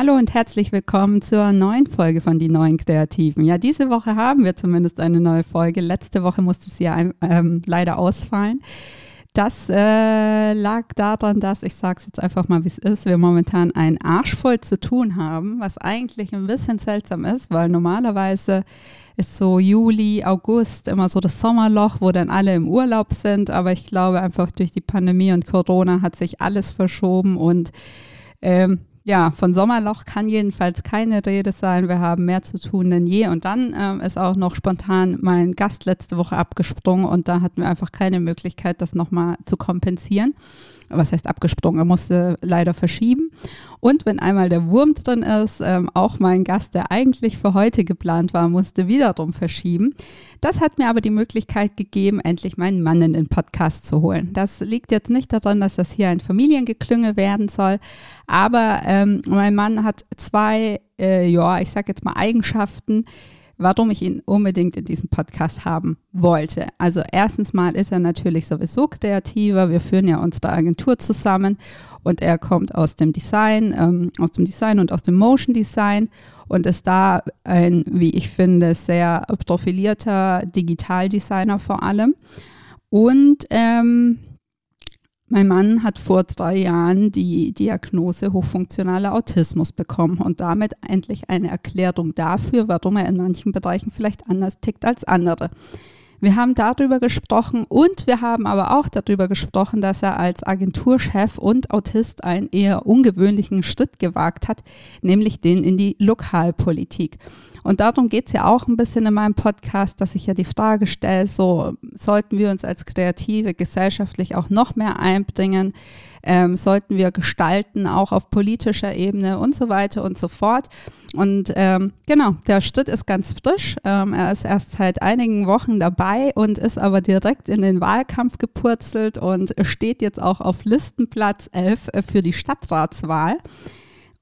Hallo und herzlich willkommen zur neuen Folge von Die Neuen Kreativen. Ja, diese Woche haben wir zumindest eine neue Folge. Letzte Woche musste sie ja ähm, leider ausfallen. Das äh, lag daran, dass, ich sage es jetzt einfach mal, wie es ist, wir momentan einen Arsch voll zu tun haben, was eigentlich ein bisschen seltsam ist, weil normalerweise ist so Juli, August immer so das Sommerloch, wo dann alle im Urlaub sind. Aber ich glaube einfach durch die Pandemie und Corona hat sich alles verschoben und ähm, ja, von Sommerloch kann jedenfalls keine Rede sein. Wir haben mehr zu tun denn je. Und dann ähm, ist auch noch spontan mein Gast letzte Woche abgesprungen und da hatten wir einfach keine Möglichkeit, das nochmal zu kompensieren was heißt abgesprungen, er musste leider verschieben. Und wenn einmal der Wurm drin ist, ähm, auch mein Gast, der eigentlich für heute geplant war, musste wiederum verschieben. Das hat mir aber die Möglichkeit gegeben, endlich meinen Mann in den Podcast zu holen. Das liegt jetzt nicht daran, dass das hier ein Familiengeklünge werden soll, aber ähm, mein Mann hat zwei, äh, ja, ich sag jetzt mal Eigenschaften, warum ich ihn unbedingt in diesem Podcast haben wollte. Also erstens mal ist er natürlich sowieso kreativer. Wir führen ja unsere Agentur zusammen und er kommt aus dem Design, ähm, aus dem Design und aus dem Motion Design und ist da ein, wie ich finde, sehr profilierter Digitaldesigner vor allem. Und ähm, mein Mann hat vor drei Jahren die Diagnose hochfunktionaler Autismus bekommen und damit endlich eine Erklärung dafür, warum er in manchen Bereichen vielleicht anders tickt als andere. Wir haben darüber gesprochen und wir haben aber auch darüber gesprochen, dass er als Agenturchef und Autist einen eher ungewöhnlichen Schritt gewagt hat, nämlich den in die Lokalpolitik. Und darum geht es ja auch ein bisschen in meinem Podcast, dass ich ja die Frage stelle, so sollten wir uns als Kreative gesellschaftlich auch noch mehr einbringen, ähm, sollten wir gestalten, auch auf politischer Ebene und so weiter und so fort. Und ähm, genau, der Schritt ist ganz frisch. Ähm, er ist erst seit einigen Wochen dabei und ist aber direkt in den Wahlkampf gepurzelt und steht jetzt auch auf Listenplatz 11 äh, für die Stadtratswahl.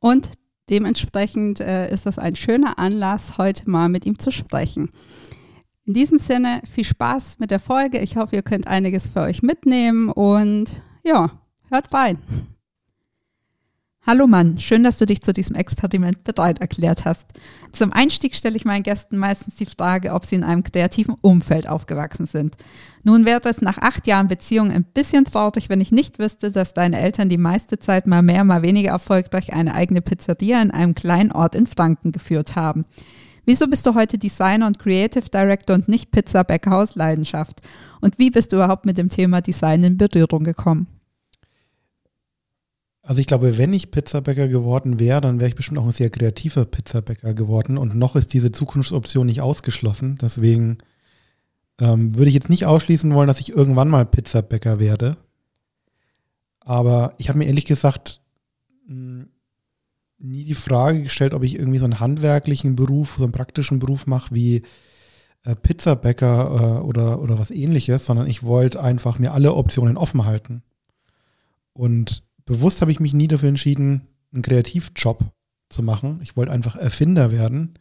Und Dementsprechend äh, ist das ein schöner Anlass, heute mal mit ihm zu sprechen. In diesem Sinne, viel Spaß mit der Folge. Ich hoffe, ihr könnt einiges für euch mitnehmen und ja, hört rein. Hallo Mann, schön, dass du dich zu diesem Experiment bereit erklärt hast. Zum Einstieg stelle ich meinen Gästen meistens die Frage, ob sie in einem kreativen Umfeld aufgewachsen sind. Nun wäre es nach acht Jahren Beziehung ein bisschen traurig, wenn ich nicht wüsste, dass deine Eltern die meiste Zeit mal mehr, mal weniger erfolgreich eine eigene Pizzeria in einem kleinen Ort in Franken geführt haben. Wieso bist du heute Designer und Creative Director und nicht Pizzabäcker aus Leidenschaft? Und wie bist du überhaupt mit dem Thema Design in Berührung gekommen? Also ich glaube, wenn ich Pizzabäcker geworden wäre, dann wäre ich bestimmt auch ein sehr kreativer Pizzabäcker geworden. Und noch ist diese Zukunftsoption nicht ausgeschlossen. Deswegen ähm, würde ich jetzt nicht ausschließen wollen, dass ich irgendwann mal Pizzabäcker werde. Aber ich habe mir ehrlich gesagt hm, nie die Frage gestellt, ob ich irgendwie so einen handwerklichen Beruf, so einen praktischen Beruf mache wie äh, Pizzabäcker äh, oder, oder was ähnliches, sondern ich wollte einfach mir alle Optionen offen halten. Und bewusst habe ich mich nie dafür entschieden, einen Kreativjob zu machen. Ich wollte einfach Erfinder werden.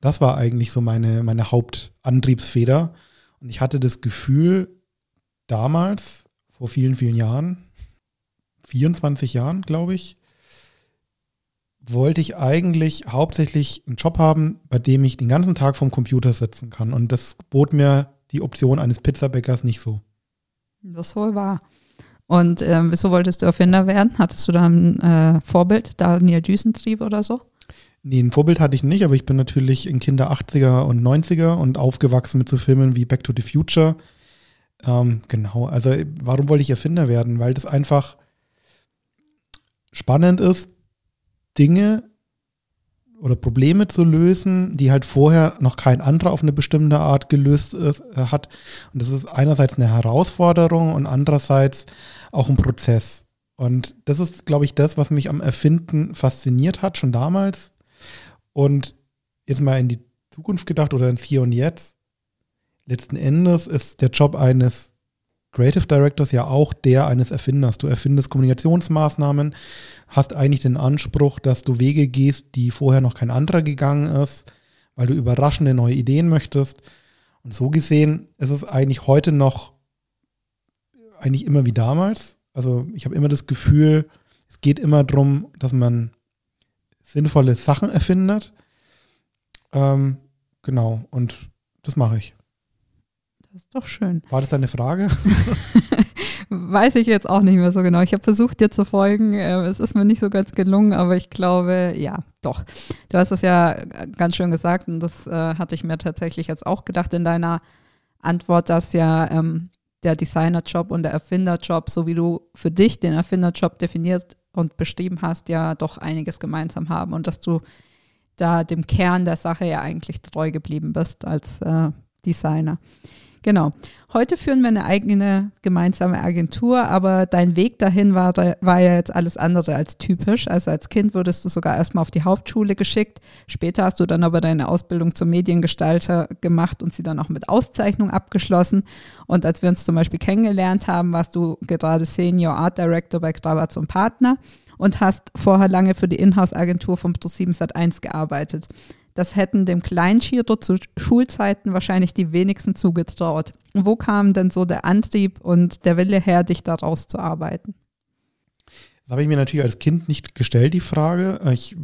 Das war eigentlich so meine, meine Hauptantriebsfeder. Und ich hatte das Gefühl, damals, vor vielen, vielen Jahren, 24 Jahren, glaube ich, wollte ich eigentlich hauptsächlich einen Job haben, bei dem ich den ganzen Tag vom Computer sitzen kann. Und das bot mir die Option eines Pizzabäckers nicht so. Das wohl war. Und ähm, wieso wolltest du Erfinder werden? Hattest du da ein äh, Vorbild, Daniel Düsentrieb oder so? Nee, ein Vorbild hatte ich nicht, aber ich bin natürlich ein Kind der 80er und 90er und aufgewachsen mit so Filmen wie Back to the Future. Ähm, genau, also warum wollte ich Erfinder werden? Weil das einfach spannend ist, Dinge oder Probleme zu lösen, die halt vorher noch kein anderer auf eine bestimmte Art gelöst ist, äh, hat. Und das ist einerseits eine Herausforderung und andererseits auch ein Prozess. Und das ist, glaube ich, das, was mich am Erfinden fasziniert hat, schon damals. Und jetzt mal in die Zukunft gedacht oder ins Hier und Jetzt. Letzten Endes ist der Job eines Creative Directors ja auch der eines Erfinders. Du erfindest Kommunikationsmaßnahmen, hast eigentlich den Anspruch, dass du Wege gehst, die vorher noch kein anderer gegangen ist, weil du überraschende neue Ideen möchtest. Und so gesehen ist es eigentlich heute noch eigentlich immer wie damals. Also ich habe immer das Gefühl, es geht immer darum, dass man sinnvolle Sachen erfindet. Ähm, genau, und das mache ich. Das ist doch schön. War das deine Frage? Weiß ich jetzt auch nicht mehr so genau. Ich habe versucht, dir zu folgen. Äh, es ist mir nicht so ganz gelungen, aber ich glaube, ja, doch. Du hast es ja ganz schön gesagt und das äh, hatte ich mir tatsächlich jetzt auch gedacht in deiner Antwort, dass ja ähm, der Designerjob und der Erfinderjob, so wie du für dich den Erfinderjob definiert und beschrieben hast, ja doch einiges gemeinsam haben und dass du da dem Kern der Sache ja eigentlich treu geblieben bist als äh, Designer. Genau. Heute führen wir eine eigene gemeinsame Agentur, aber dein Weg dahin war, war ja jetzt alles andere als typisch. Also als Kind wurdest du sogar erstmal auf die Hauptschule geschickt. Später hast du dann aber deine Ausbildung zum Mediengestalter gemacht und sie dann auch mit Auszeichnung abgeschlossen. Und als wir uns zum Beispiel kennengelernt haben, warst du gerade Senior Art Director bei Grabatz und Partner und hast vorher lange für die Inhouse-Agentur von Pro7 Sat1 gearbeitet. Das hätten dem Kleinschiro zu Schulzeiten wahrscheinlich die wenigsten zugetraut. Wo kam denn so der Antrieb und der Wille her, dich daraus zu arbeiten? Das habe ich mir natürlich als Kind nicht gestellt, die Frage. Ich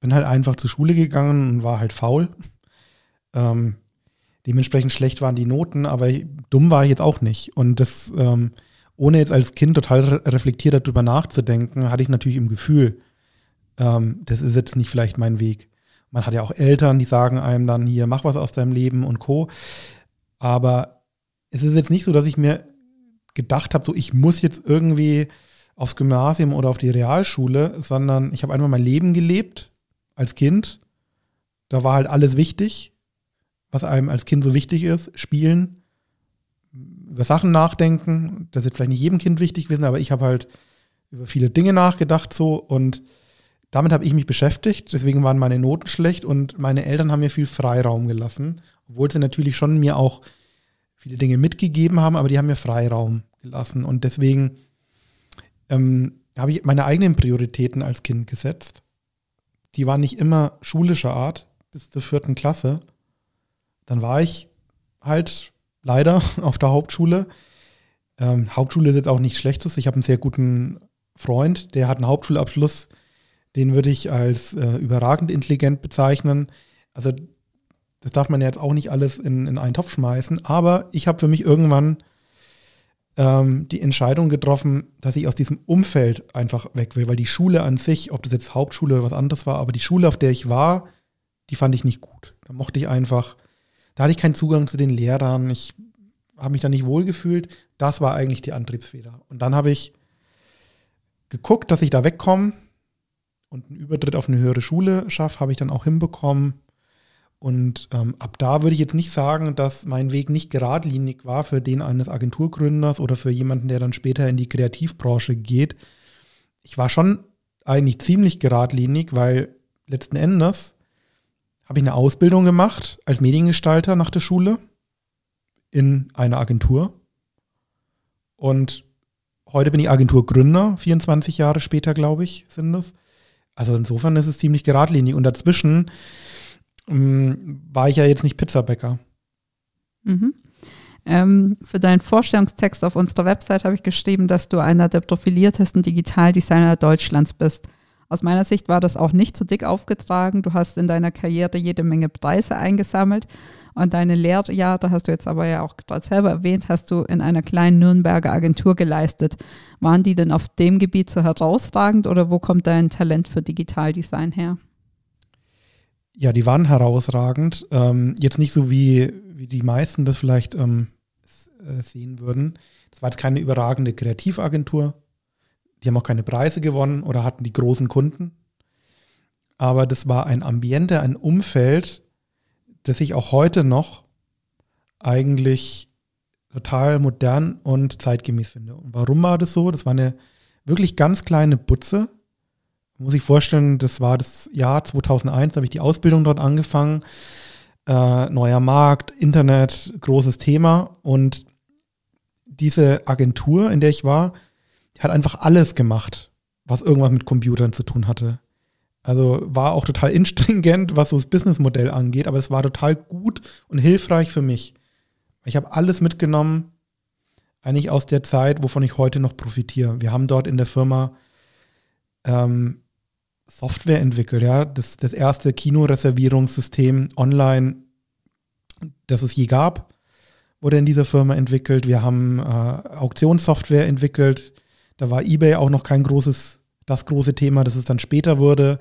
bin halt einfach zur Schule gegangen und war halt faul. Ähm, dementsprechend schlecht waren die Noten, aber dumm war ich jetzt auch nicht. Und das, ähm, ohne jetzt als Kind total reflektiert darüber nachzudenken, hatte ich natürlich im Gefühl, ähm, das ist jetzt nicht vielleicht mein Weg. Man hat ja auch Eltern, die sagen einem dann hier, mach was aus deinem Leben und Co. Aber es ist jetzt nicht so, dass ich mir gedacht habe, so ich muss jetzt irgendwie aufs Gymnasium oder auf die Realschule, sondern ich habe einfach mein Leben gelebt als Kind. Da war halt alles wichtig, was einem als Kind so wichtig ist. Spielen, über Sachen nachdenken. Das ist vielleicht nicht jedem Kind wichtig gewesen, aber ich habe halt über viele Dinge nachgedacht so und damit habe ich mich beschäftigt, deswegen waren meine Noten schlecht und meine Eltern haben mir viel Freiraum gelassen, obwohl sie natürlich schon mir auch viele Dinge mitgegeben haben, aber die haben mir Freiraum gelassen und deswegen ähm, habe ich meine eigenen Prioritäten als Kind gesetzt. Die waren nicht immer schulischer Art bis zur vierten Klasse. Dann war ich halt leider auf der Hauptschule. Ähm, Hauptschule ist jetzt auch nichts Schlechtes. Ich habe einen sehr guten Freund, der hat einen Hauptschulabschluss den würde ich als äh, überragend intelligent bezeichnen. Also das darf man ja jetzt auch nicht alles in, in einen Topf schmeißen. Aber ich habe für mich irgendwann ähm, die Entscheidung getroffen, dass ich aus diesem Umfeld einfach weg will, weil die Schule an sich, ob das jetzt Hauptschule oder was anderes war, aber die Schule, auf der ich war, die fand ich nicht gut. Da mochte ich einfach, da hatte ich keinen Zugang zu den Lehrern. Ich habe mich da nicht wohlgefühlt. Das war eigentlich die Antriebsfeder. Und dann habe ich geguckt, dass ich da wegkomme und einen Übertritt auf eine höhere Schule schaffe, habe ich dann auch hinbekommen. Und ähm, ab da würde ich jetzt nicht sagen, dass mein Weg nicht geradlinig war für den eines Agenturgründers oder für jemanden, der dann später in die Kreativbranche geht. Ich war schon eigentlich ziemlich geradlinig, weil letzten Endes habe ich eine Ausbildung gemacht als Mediengestalter nach der Schule in einer Agentur. Und heute bin ich Agenturgründer, 24 Jahre später, glaube ich, sind es. Also insofern ist es ziemlich geradlinig. Und dazwischen ähm, war ich ja jetzt nicht Pizzabäcker. Mhm. Ähm, für deinen Vorstellungstext auf unserer Website habe ich geschrieben, dass du einer der profiliertesten Digitaldesigner Deutschlands bist. Aus meiner Sicht war das auch nicht zu dick aufgetragen. Du hast in deiner Karriere jede Menge Preise eingesammelt und deine Lehrjahre, hast du jetzt aber ja auch gerade selber erwähnt, hast du in einer kleinen Nürnberger Agentur geleistet. Waren die denn auf dem Gebiet so herausragend oder wo kommt dein Talent für Digitaldesign her? Ja, die waren herausragend. Ähm, jetzt nicht so wie, wie die meisten das vielleicht ähm, äh, sehen würden. Das war jetzt keine überragende Kreativagentur. Die haben auch keine Preise gewonnen oder hatten die großen Kunden. Aber das war ein Ambiente, ein Umfeld, das ich auch heute noch eigentlich total modern und zeitgemäß finde. Und warum war das so? Das war eine wirklich ganz kleine Butze. Muss ich vorstellen, das war das Jahr 2001, da habe ich die Ausbildung dort angefangen. Äh, neuer Markt, Internet, großes Thema. Und diese Agentur, in der ich war, hat einfach alles gemacht, was irgendwas mit Computern zu tun hatte. Also war auch total instringent, was so das Businessmodell angeht, aber es war total gut und hilfreich für mich. Ich habe alles mitgenommen, eigentlich aus der Zeit, wovon ich heute noch profitiere. Wir haben dort in der Firma ähm, Software entwickelt, ja, das, das erste Kinoreservierungssystem online, das es je gab, wurde in dieser Firma entwickelt. Wir haben äh, Auktionssoftware entwickelt. Da war eBay auch noch kein großes, das große Thema, das es dann später wurde.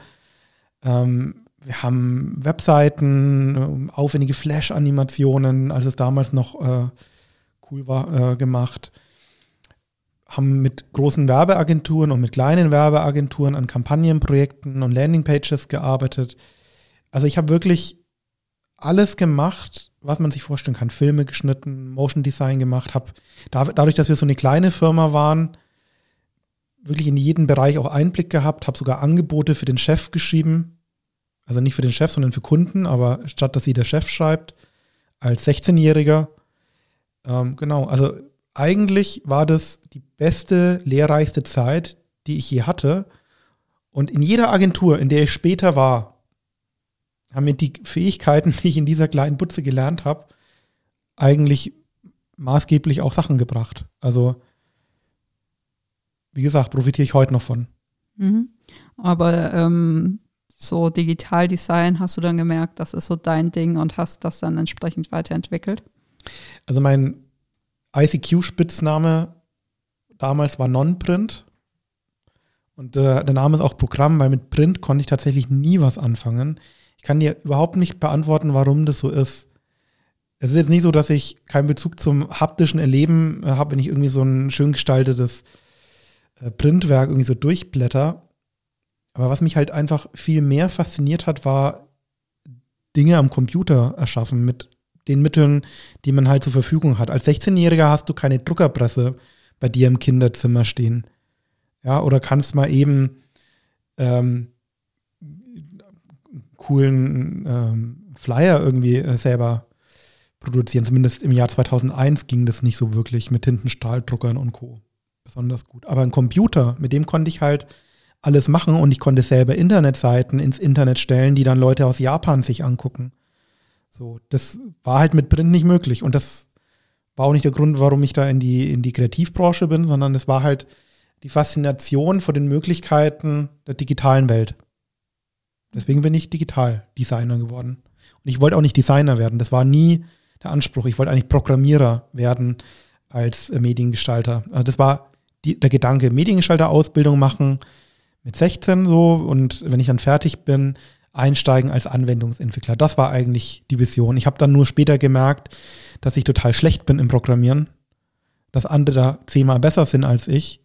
Ähm, wir haben Webseiten, äh, aufwendige Flash-Animationen, als es damals noch äh, cool war, äh, gemacht. Haben mit großen Werbeagenturen und mit kleinen Werbeagenturen an Kampagnenprojekten und Landingpages gearbeitet. Also ich habe wirklich alles gemacht, was man sich vorstellen kann. Filme geschnitten, Motion Design gemacht, habe dadurch, dass wir so eine kleine Firma waren, wirklich in jeden Bereich auch Einblick gehabt, habe sogar Angebote für den Chef geschrieben. Also nicht für den Chef, sondern für Kunden, aber statt dass sie der Chef schreibt, als 16-Jähriger ähm, genau, also eigentlich war das die beste, lehrreichste Zeit, die ich je hatte. Und in jeder Agentur, in der ich später war, haben mir die Fähigkeiten, die ich in dieser kleinen Butze gelernt habe, eigentlich maßgeblich auch Sachen gebracht. Also, wie gesagt, profitiere ich heute noch von. Mhm. Aber ähm, so Digitaldesign hast du dann gemerkt, das ist so dein Ding und hast das dann entsprechend weiterentwickelt? Also mein ICQ-Spitzname damals war Non-Print. Und äh, der Name ist auch Programm, weil mit Print konnte ich tatsächlich nie was anfangen. Ich kann dir überhaupt nicht beantworten, warum das so ist. Es ist jetzt nicht so, dass ich keinen Bezug zum haptischen Erleben äh, habe, wenn ich irgendwie so ein schön gestaltetes Printwerk irgendwie so durchblätter. Aber was mich halt einfach viel mehr fasziniert hat, war Dinge am Computer erschaffen mit den Mitteln, die man halt zur Verfügung hat. Als 16-Jähriger hast du keine Druckerpresse bei dir im Kinderzimmer stehen. Ja, oder kannst mal eben ähm, coolen ähm, Flyer irgendwie äh, selber produzieren. Zumindest im Jahr 2001 ging das nicht so wirklich mit Tintenstrahldruckern und Co. Besonders gut. Aber ein Computer, mit dem konnte ich halt alles machen und ich konnte selber Internetseiten ins Internet stellen, die dann Leute aus Japan sich angucken. So, das war halt mit Print nicht möglich. Und das war auch nicht der Grund, warum ich da in die, in die Kreativbranche bin, sondern es war halt die Faszination vor den Möglichkeiten der digitalen Welt. Deswegen bin ich Digitaldesigner geworden. Und ich wollte auch nicht Designer werden. Das war nie der Anspruch. Ich wollte eigentlich Programmierer werden als Mediengestalter. Also das war die, der Gedanke, Mediengestalter-Ausbildung machen mit 16 so. Und wenn ich dann fertig bin, einsteigen als Anwendungsentwickler. Das war eigentlich die Vision. Ich habe dann nur später gemerkt, dass ich total schlecht bin im Programmieren, dass andere da zehnmal besser sind als ich,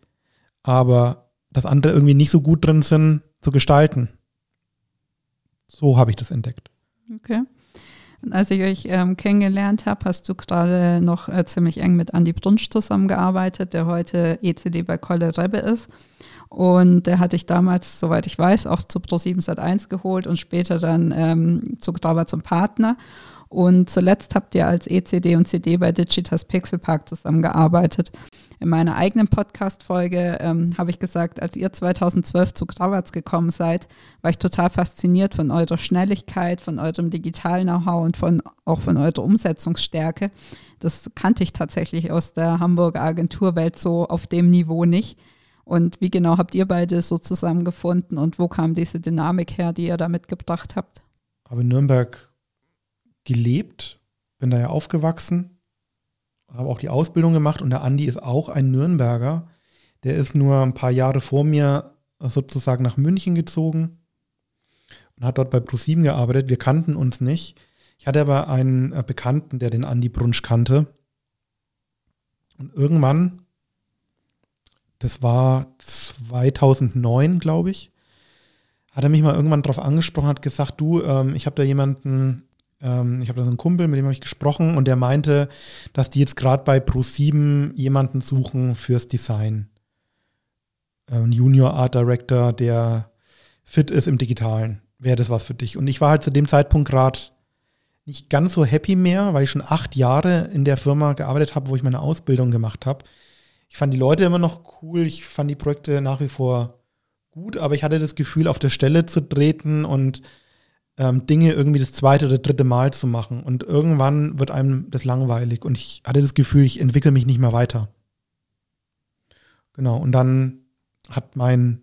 aber dass andere irgendwie nicht so gut drin sind zu gestalten. So habe ich das entdeckt. Okay. Als ich euch ähm, kennengelernt habe, hast du gerade noch äh, ziemlich eng mit Andy Brunsch zusammengearbeitet, der heute ECD bei Kolle Rebbe ist. Und der hatte ich damals, soweit ich weiß, auch zu Pro7 Sat1 geholt und später dann ähm, zu Grauber zum Partner. Und zuletzt habt ihr als ECD und CD bei Digitas Pixel Park zusammengearbeitet. In meiner eigenen Podcast-Folge ähm, habe ich gesagt, als ihr 2012 zu Grauerz gekommen seid, war ich total fasziniert von eurer Schnelligkeit, von eurem digitalen Know-how und von, auch von eurer Umsetzungsstärke. Das kannte ich tatsächlich aus der Hamburger Agenturwelt so auf dem Niveau nicht. Und wie genau habt ihr beide so zusammengefunden und wo kam diese Dynamik her, die ihr da mitgebracht habt? Habe in Nürnberg gelebt, bin da ja aufgewachsen, habe auch die Ausbildung gemacht und der Andi ist auch ein Nürnberger. Der ist nur ein paar Jahre vor mir sozusagen nach München gezogen und hat dort bei ProSieben gearbeitet. Wir kannten uns nicht. Ich hatte aber einen Bekannten, der den Andi Brunsch kannte. Und irgendwann das war 2009, glaube ich, hat er mich mal irgendwann darauf angesprochen, hat gesagt, du, ähm, ich habe da jemanden, ähm, ich habe da so einen Kumpel, mit dem habe ich gesprochen und der meinte, dass die jetzt gerade bei Pro7 jemanden suchen fürs Design. Ein Junior Art Director, der fit ist im Digitalen. Wäre das was für dich? Und ich war halt zu dem Zeitpunkt gerade nicht ganz so happy mehr, weil ich schon acht Jahre in der Firma gearbeitet habe, wo ich meine Ausbildung gemacht habe. Ich fand die Leute immer noch cool, ich fand die Projekte nach wie vor gut, aber ich hatte das Gefühl, auf der Stelle zu treten und ähm, Dinge irgendwie das zweite oder dritte Mal zu machen. Und irgendwann wird einem das langweilig und ich hatte das Gefühl, ich entwickle mich nicht mehr weiter. Genau, und dann hat mein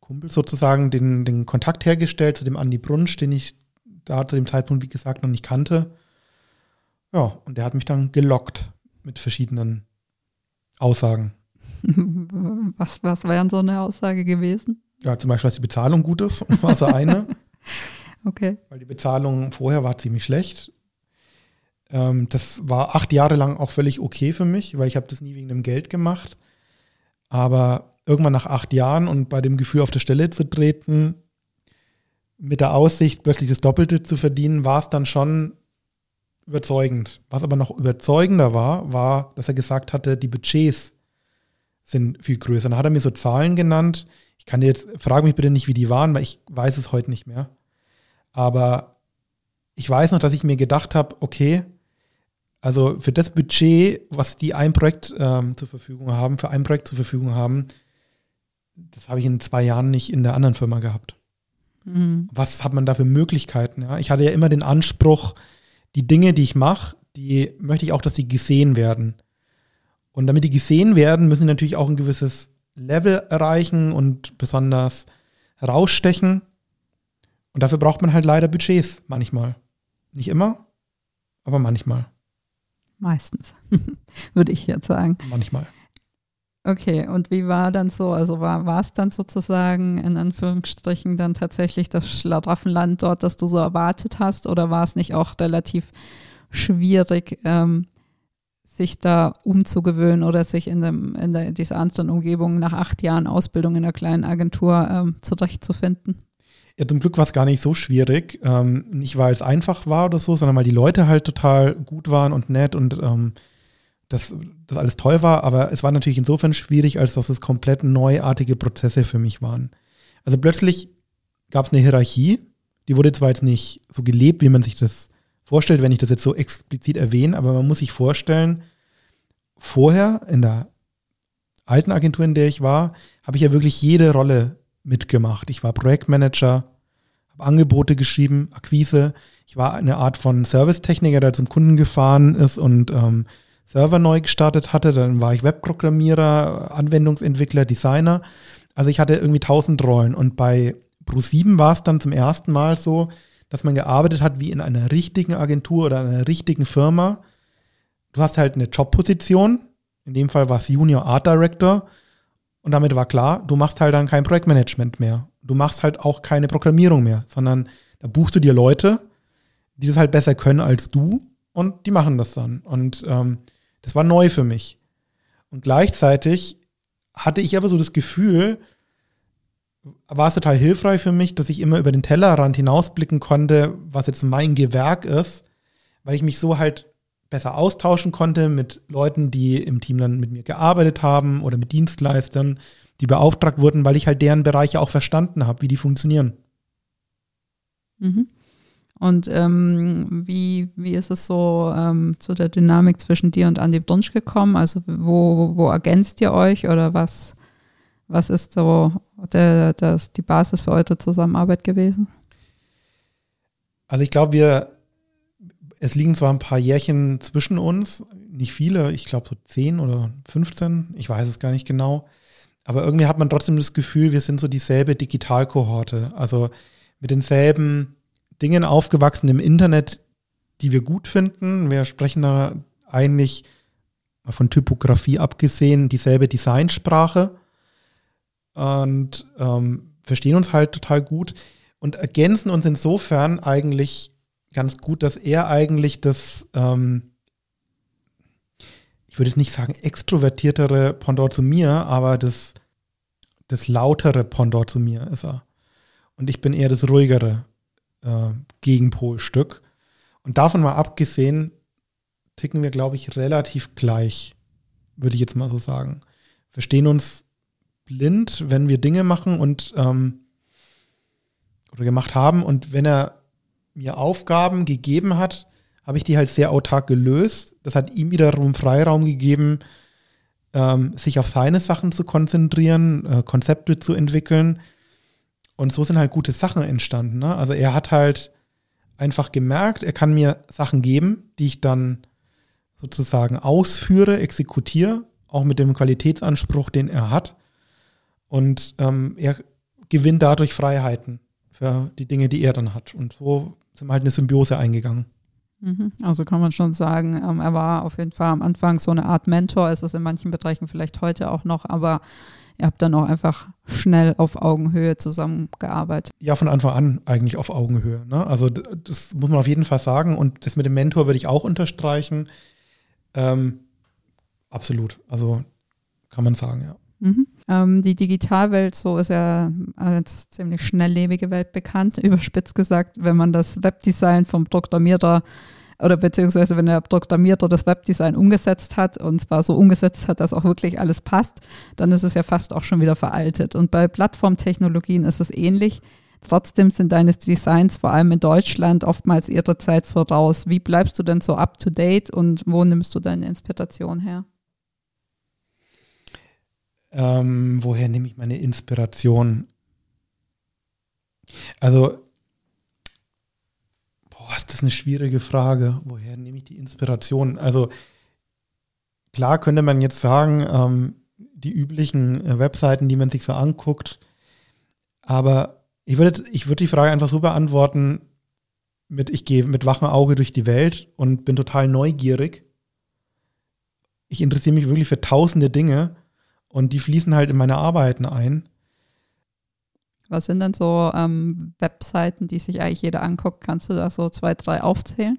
Kumpel sozusagen den, den Kontakt hergestellt zu dem Andi Brunsch, den ich da zu dem Zeitpunkt, wie gesagt, noch nicht kannte. Ja, und der hat mich dann gelockt mit verschiedenen Aussagen. Was, was wäre so eine Aussage gewesen? Ja, zum Beispiel, dass die Bezahlung gut ist, war so eine. okay. Weil die Bezahlung vorher war ziemlich schlecht. Ähm, das war acht Jahre lang auch völlig okay für mich, weil ich habe das nie wegen dem Geld gemacht. Aber irgendwann nach acht Jahren und bei dem Gefühl, auf der Stelle zu treten, mit der Aussicht, plötzlich das Doppelte zu verdienen, war es dann schon überzeugend. Was aber noch überzeugender war, war, dass er gesagt hatte, die Budgets sind viel größer. Dann hat er mir so Zahlen genannt. Ich kann dir jetzt, frage mich bitte nicht, wie die waren, weil ich weiß es heute nicht mehr. Aber ich weiß noch, dass ich mir gedacht habe, okay, also für das Budget, was die ein Projekt ähm, zur Verfügung haben, für ein Projekt zur Verfügung haben, das habe ich in zwei Jahren nicht in der anderen Firma gehabt. Mhm. Was hat man da für Möglichkeiten? Ja? Ich hatte ja immer den Anspruch, die Dinge, die ich mache, die möchte ich auch, dass sie gesehen werden. Und damit die gesehen werden, müssen sie natürlich auch ein gewisses Level erreichen und besonders herausstechen. Und dafür braucht man halt leider Budgets manchmal. Nicht immer, aber manchmal. Meistens, würde ich jetzt sagen. Manchmal. Okay, und wie war dann so? Also war, es dann sozusagen in Anführungsstrichen dann tatsächlich das Schlaraffenland dort, das du so erwartet hast? Oder war es nicht auch relativ schwierig, ähm, sich da umzugewöhnen oder sich in, dem, in der, dieser anderen Umgebung nach acht Jahren Ausbildung in einer kleinen Agentur ähm, zurechtzufinden? Ja, zum Glück war es gar nicht so schwierig. Ähm, nicht, weil es einfach war oder so, sondern weil die Leute halt total gut waren und nett und ähm, dass das alles toll war, aber es war natürlich insofern schwierig, als dass es komplett neuartige Prozesse für mich waren. Also plötzlich gab es eine Hierarchie, die wurde zwar jetzt nicht so gelebt, wie man sich das vorstellt, wenn ich das jetzt so explizit erwähne, aber man muss sich vorstellen, vorher in der alten Agentur, in der ich war, habe ich ja wirklich jede Rolle mitgemacht. Ich war Projektmanager, habe Angebote geschrieben, Akquise. Ich war eine Art von Servicetechniker, der zum Kunden gefahren ist und ähm, Server neu gestartet hatte. Dann war ich Webprogrammierer, Anwendungsentwickler, Designer. Also ich hatte irgendwie tausend Rollen. Und bei Pro7 war es dann zum ersten Mal so, dass man gearbeitet hat wie in einer richtigen Agentur oder einer richtigen Firma. Du hast halt eine Jobposition. In dem Fall war es Junior Art Director. Und damit war klar, du machst halt dann kein Projektmanagement mehr. Du machst halt auch keine Programmierung mehr, sondern da buchst du dir Leute, die das halt besser können als du und die machen das dann. Und ähm, das war neu für mich. Und gleichzeitig hatte ich aber so das Gefühl, war es total hilfreich für mich, dass ich immer über den Tellerrand hinausblicken konnte, was jetzt mein Gewerk ist, weil ich mich so halt besser austauschen konnte mit Leuten, die im Team dann mit mir gearbeitet haben oder mit Dienstleistern, die beauftragt wurden, weil ich halt deren Bereiche auch verstanden habe, wie die funktionieren. Mhm. Und ähm, wie, wie ist es so ähm, zu der Dynamik zwischen dir und Andi Brunsch gekommen? Also wo, wo ergänzt ihr euch oder was, was ist so der, das, die Basis für eure Zusammenarbeit gewesen? Also ich glaube, wir, es liegen zwar ein paar Jährchen zwischen uns, nicht viele, ich glaube so 10 oder 15, ich weiß es gar nicht genau. Aber irgendwie hat man trotzdem das Gefühl, wir sind so dieselbe Digitalkohorte. Also mit denselben Dingen aufgewachsen im Internet, die wir gut finden. Wir sprechen da eigentlich von Typografie abgesehen dieselbe Designsprache und ähm, verstehen uns halt total gut und ergänzen uns insofern eigentlich ganz gut, dass er eigentlich das, ähm, ich würde jetzt nicht sagen extrovertiertere Pendant zu mir, aber das, das lautere Pendant zu mir ist er. Und ich bin eher das ruhigere äh, Gegenpolstück. Und davon mal abgesehen, ticken wir, glaube ich, relativ gleich, würde ich jetzt mal so sagen. Verstehen uns blind, wenn wir Dinge machen und ähm, oder gemacht haben. Und wenn er mir Aufgaben gegeben hat, habe ich die halt sehr autark gelöst. Das hat ihm wiederum Freiraum gegeben, ähm, sich auf seine Sachen zu konzentrieren, äh, Konzepte zu entwickeln. Und so sind halt gute Sachen entstanden. Ne? Also er hat halt einfach gemerkt, er kann mir Sachen geben, die ich dann sozusagen ausführe, exekutiere, auch mit dem Qualitätsanspruch, den er hat. Und ähm, er gewinnt dadurch Freiheiten für die Dinge, die er dann hat. Und so sind wir halt eine Symbiose eingegangen. Mhm. Also kann man schon sagen, ähm, er war auf jeden Fall am Anfang so eine Art Mentor, ist es in manchen Bereichen vielleicht heute auch noch, aber ihr habt dann auch einfach schnell auf Augenhöhe zusammengearbeitet. Ja, von Anfang an eigentlich auf Augenhöhe. Ne? Also das muss man auf jeden Fall sagen. Und das mit dem Mentor würde ich auch unterstreichen. Ähm, absolut. Also kann man sagen, ja. Mhm. Ähm, die Digitalwelt, so ist ja als ziemlich schnelllebige Welt bekannt, überspitzt gesagt, wenn man das Webdesign vom Programmierer oder beziehungsweise wenn der Programmierer das Webdesign umgesetzt hat und zwar so umgesetzt hat, dass auch wirklich alles passt, dann ist es ja fast auch schon wieder veraltet. Und bei Plattformtechnologien ist es ähnlich. Trotzdem sind deine Designs vor allem in Deutschland oftmals ihrer Zeit voraus. Wie bleibst du denn so up to date und wo nimmst du deine Inspiration her? Ähm, woher nehme ich meine Inspiration? Also Boah, ist das eine schwierige Frage. Woher nehme ich die Inspiration? Also klar könnte man jetzt sagen, ähm, die üblichen äh, Webseiten, die man sich so anguckt, aber ich würde, ich die Frage einfach so beantworten, mit ich gehe mit wachem Auge durch die Welt und bin total neugierig. Ich interessiere mich wirklich für tausende Dinge und die fließen halt in meine Arbeiten ein. Was sind denn so ähm, Webseiten, die sich eigentlich jeder anguckt? Kannst du da so zwei, drei aufzählen?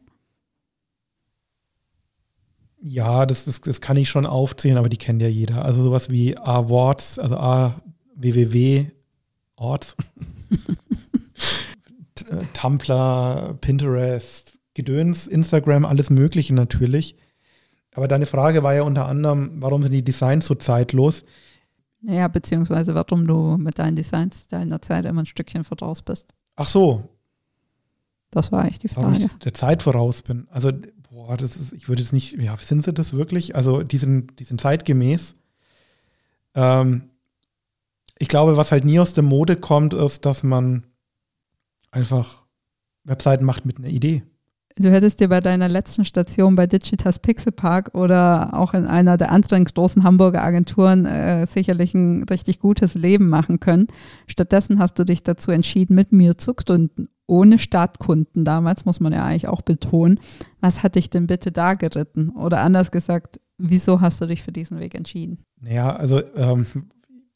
Ja, das, das, das kann ich schon aufzählen, aber die kennt ja jeder. Also sowas wie Awards, also A, www, Orts, Tumblr, Pinterest, Gedöns, Instagram, alles Mögliche natürlich. Aber deine Frage war ja unter anderem, warum sind die Designs so zeitlos? Ja, beziehungsweise warum du mit deinen Designs deiner Zeit immer ein Stückchen voraus bist. Ach so. Das war eigentlich die Frage. Warum ich der Zeit voraus bin. Also, boah, das ist, ich würde jetzt nicht, ja, sind sie das wirklich? Also, die sind, die sind zeitgemäß. Ähm, ich glaube, was halt nie aus der Mode kommt, ist, dass man einfach Webseiten macht mit einer Idee. Du hättest dir bei deiner letzten Station bei Digitas Pixel Park oder auch in einer der anderen großen Hamburger Agenturen äh, sicherlich ein richtig gutes Leben machen können. Stattdessen hast du dich dazu entschieden, mit mir zu gründen, ohne Startkunden. Damals muss man ja eigentlich auch betonen. Was hat dich denn bitte da geritten? Oder anders gesagt, wieso hast du dich für diesen Weg entschieden? Naja, also ähm,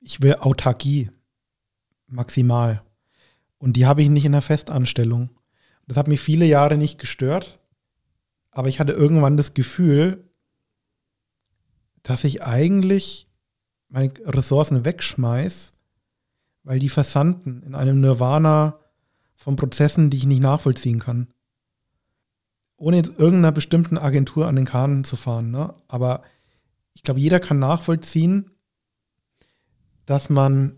ich will Autarkie maximal. Und die habe ich nicht in der Festanstellung. Das hat mich viele Jahre nicht gestört, aber ich hatte irgendwann das Gefühl, dass ich eigentlich meine Ressourcen wegschmeiß, weil die versanden in einem Nirvana von Prozessen, die ich nicht nachvollziehen kann. Ohne jetzt irgendeiner bestimmten Agentur an den Kahn zu fahren. Ne? Aber ich glaube, jeder kann nachvollziehen, dass man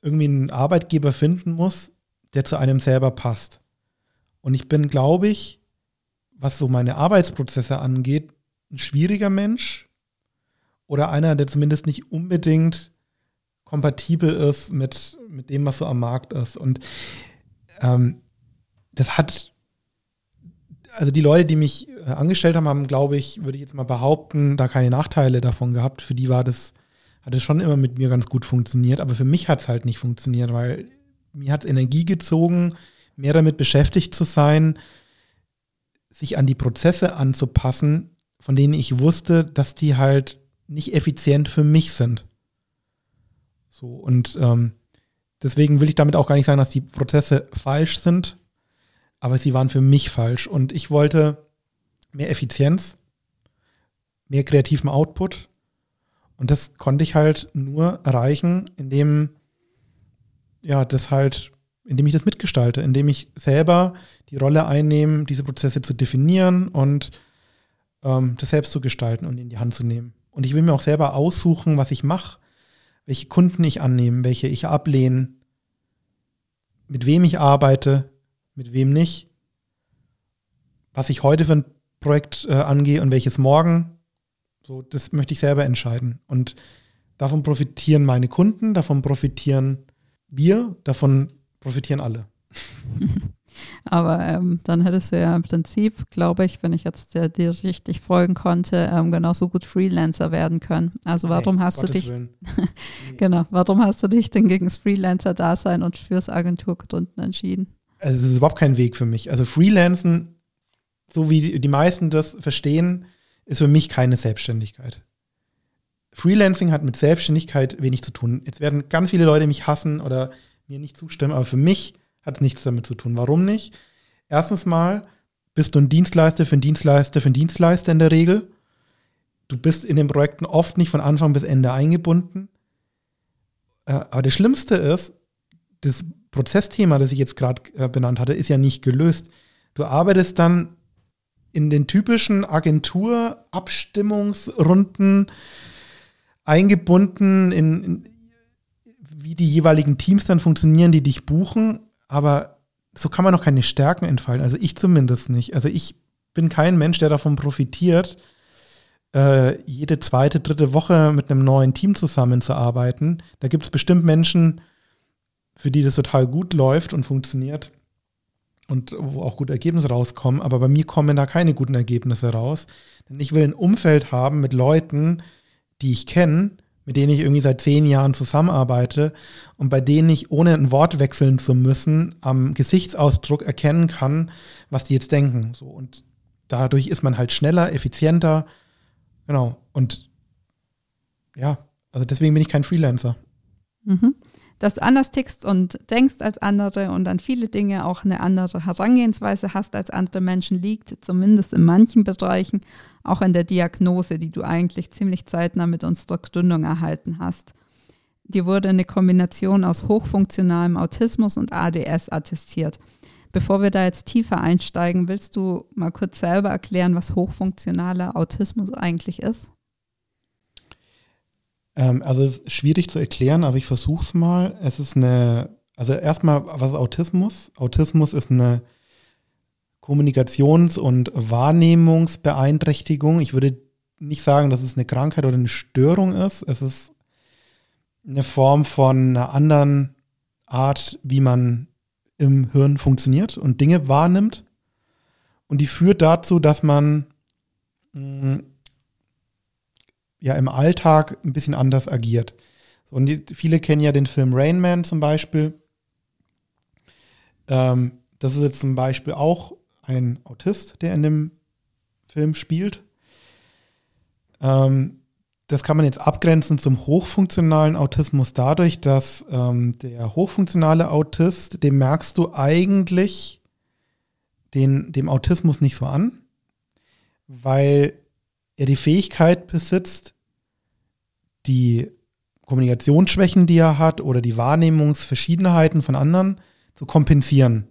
irgendwie einen Arbeitgeber finden muss, der zu einem selber passt. Und ich bin, glaube ich, was so meine Arbeitsprozesse angeht, ein schwieriger Mensch oder einer, der zumindest nicht unbedingt kompatibel ist mit, mit dem, was so am Markt ist. Und ähm, das hat, also die Leute, die mich äh, angestellt haben, haben, glaube ich, würde ich jetzt mal behaupten, da keine Nachteile davon gehabt. Für die war das, hat es schon immer mit mir ganz gut funktioniert, aber für mich hat es halt nicht funktioniert, weil mir hat es Energie gezogen, mehr damit beschäftigt zu sein, sich an die Prozesse anzupassen, von denen ich wusste, dass die halt nicht effizient für mich sind. So, und ähm, deswegen will ich damit auch gar nicht sagen, dass die Prozesse falsch sind, aber sie waren für mich falsch. Und ich wollte mehr Effizienz, mehr kreativen Output. Und das konnte ich halt nur erreichen, indem ja, das halt, indem ich das mitgestalte, indem ich selber die Rolle einnehme, diese Prozesse zu definieren und ähm, das selbst zu gestalten und in die Hand zu nehmen. Und ich will mir auch selber aussuchen, was ich mache, welche Kunden ich annehme, welche ich ablehne, mit wem ich arbeite, mit wem nicht, was ich heute für ein Projekt äh, angehe und welches morgen. So, das möchte ich selber entscheiden. Und davon profitieren meine Kunden, davon profitieren wir, davon profitieren alle. Aber ähm, dann hättest du ja im Prinzip, glaube ich, wenn ich jetzt dir, dir richtig folgen konnte, ähm, genauso gut Freelancer werden können. Also warum nee, hast Gottes du dich genau, warum hast du dich denn gegen das Freelancer-Dasein und fürs Agenturgründen entschieden? Also es ist überhaupt kein Weg für mich. Also Freelancen, so wie die meisten das verstehen, ist für mich keine Selbstständigkeit. Freelancing hat mit Selbstständigkeit wenig zu tun. Jetzt werden ganz viele Leute mich hassen oder mir nicht zustimmen, aber für mich hat nichts damit zu tun. Warum nicht? Erstens mal bist du ein Dienstleister für einen Dienstleister für einen Dienstleister in der Regel. Du bist in den Projekten oft nicht von Anfang bis Ende eingebunden. Äh, aber das Schlimmste ist, das Prozessthema, das ich jetzt gerade äh, benannt hatte, ist ja nicht gelöst. Du arbeitest dann in den typischen Agenturabstimmungsrunden eingebunden in, in, wie die jeweiligen Teams dann funktionieren, die dich buchen aber so kann man noch keine Stärken entfalten. Also ich zumindest nicht. Also ich bin kein Mensch, der davon profitiert, äh, jede zweite, dritte Woche mit einem neuen Team zusammenzuarbeiten. Da gibt es bestimmt Menschen, für die das total gut läuft und funktioniert und wo auch gute Ergebnisse rauskommen. Aber bei mir kommen da keine guten Ergebnisse raus. Denn ich will ein Umfeld haben mit Leuten, die ich kenne, mit denen ich irgendwie seit zehn Jahren zusammenarbeite und bei denen ich, ohne ein Wort wechseln zu müssen, am Gesichtsausdruck erkennen kann, was die jetzt denken. So, und dadurch ist man halt schneller, effizienter. Genau. Und ja, also deswegen bin ich kein Freelancer. Mhm dass du anders tickst und denkst als andere und an viele Dinge auch eine andere Herangehensweise hast als andere Menschen, liegt zumindest in manchen Bereichen auch in der Diagnose, die du eigentlich ziemlich zeitnah mit unserer Gründung erhalten hast. Dir wurde eine Kombination aus hochfunktionalem Autismus und ADS attestiert. Bevor wir da jetzt tiefer einsteigen, willst du mal kurz selber erklären, was hochfunktionaler Autismus eigentlich ist? Ähm, also es ist schwierig zu erklären, aber ich versuche es mal. Es ist eine, also erstmal, was ist Autismus? Autismus ist eine Kommunikations- und Wahrnehmungsbeeinträchtigung. Ich würde nicht sagen, dass es eine Krankheit oder eine Störung ist. Es ist eine Form von einer anderen Art, wie man im Hirn funktioniert und Dinge wahrnimmt. Und die führt dazu, dass man mm, ja im Alltag ein bisschen anders agiert. Und die, viele kennen ja den Film Rain Man zum Beispiel. Ähm, das ist jetzt zum Beispiel auch ein Autist, der in dem Film spielt. Ähm, das kann man jetzt abgrenzen zum hochfunktionalen Autismus dadurch, dass ähm, der hochfunktionale Autist, dem merkst du eigentlich den, dem Autismus nicht so an, weil er die Fähigkeit besitzt, die Kommunikationsschwächen, die er hat, oder die Wahrnehmungsverschiedenheiten von anderen zu kompensieren.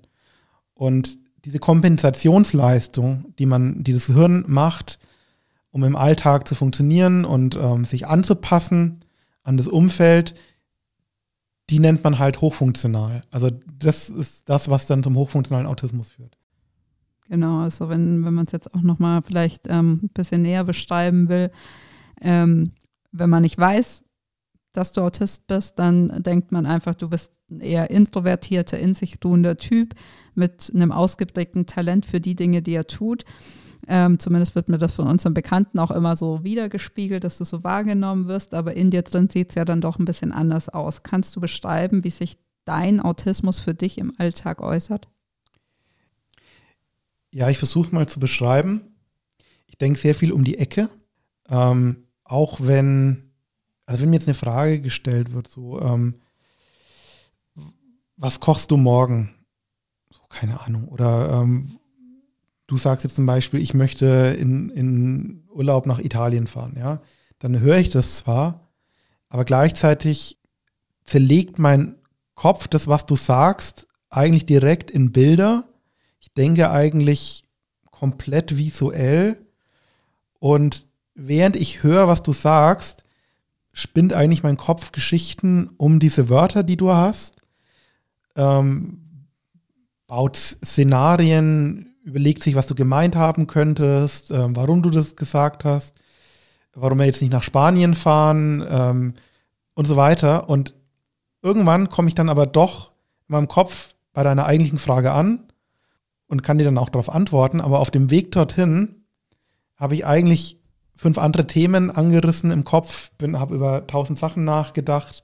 Und diese Kompensationsleistung, die man, die das Hirn macht, um im Alltag zu funktionieren und ähm, sich anzupassen an das Umfeld, die nennt man halt hochfunktional. Also das ist das, was dann zum hochfunktionalen Autismus führt. Genau, also wenn, wenn man es jetzt auch nochmal vielleicht ähm, ein bisschen näher beschreiben will, ähm, wenn man nicht weiß, dass du Autist bist, dann denkt man einfach, du bist ein eher introvertierter, in sich ruhender Typ mit einem ausgeprägten Talent für die Dinge, die er tut. Ähm, zumindest wird mir das von unseren Bekannten auch immer so wiedergespiegelt, dass du so wahrgenommen wirst, aber in dir drin sieht es ja dann doch ein bisschen anders aus. Kannst du beschreiben, wie sich dein Autismus für dich im Alltag äußert? Ja, ich versuche mal zu beschreiben. Ich denke sehr viel um die Ecke. Ähm, auch wenn, also wenn mir jetzt eine Frage gestellt wird, so, ähm, was kochst du morgen? So, keine Ahnung. Oder ähm, du sagst jetzt zum Beispiel, ich möchte in, in Urlaub nach Italien fahren, ja. Dann höre ich das zwar, aber gleichzeitig zerlegt mein Kopf das, was du sagst, eigentlich direkt in Bilder ich denke eigentlich komplett visuell. Und während ich höre, was du sagst, spinnt eigentlich mein Kopf Geschichten um diese Wörter, die du hast, ähm, baut Szenarien, überlegt sich, was du gemeint haben könntest, ähm, warum du das gesagt hast, warum wir jetzt nicht nach Spanien fahren ähm, und so weiter. Und irgendwann komme ich dann aber doch in meinem Kopf bei deiner eigentlichen Frage an und kann dir dann auch darauf antworten. Aber auf dem Weg dorthin habe ich eigentlich fünf andere Themen angerissen im Kopf, habe über tausend Sachen nachgedacht.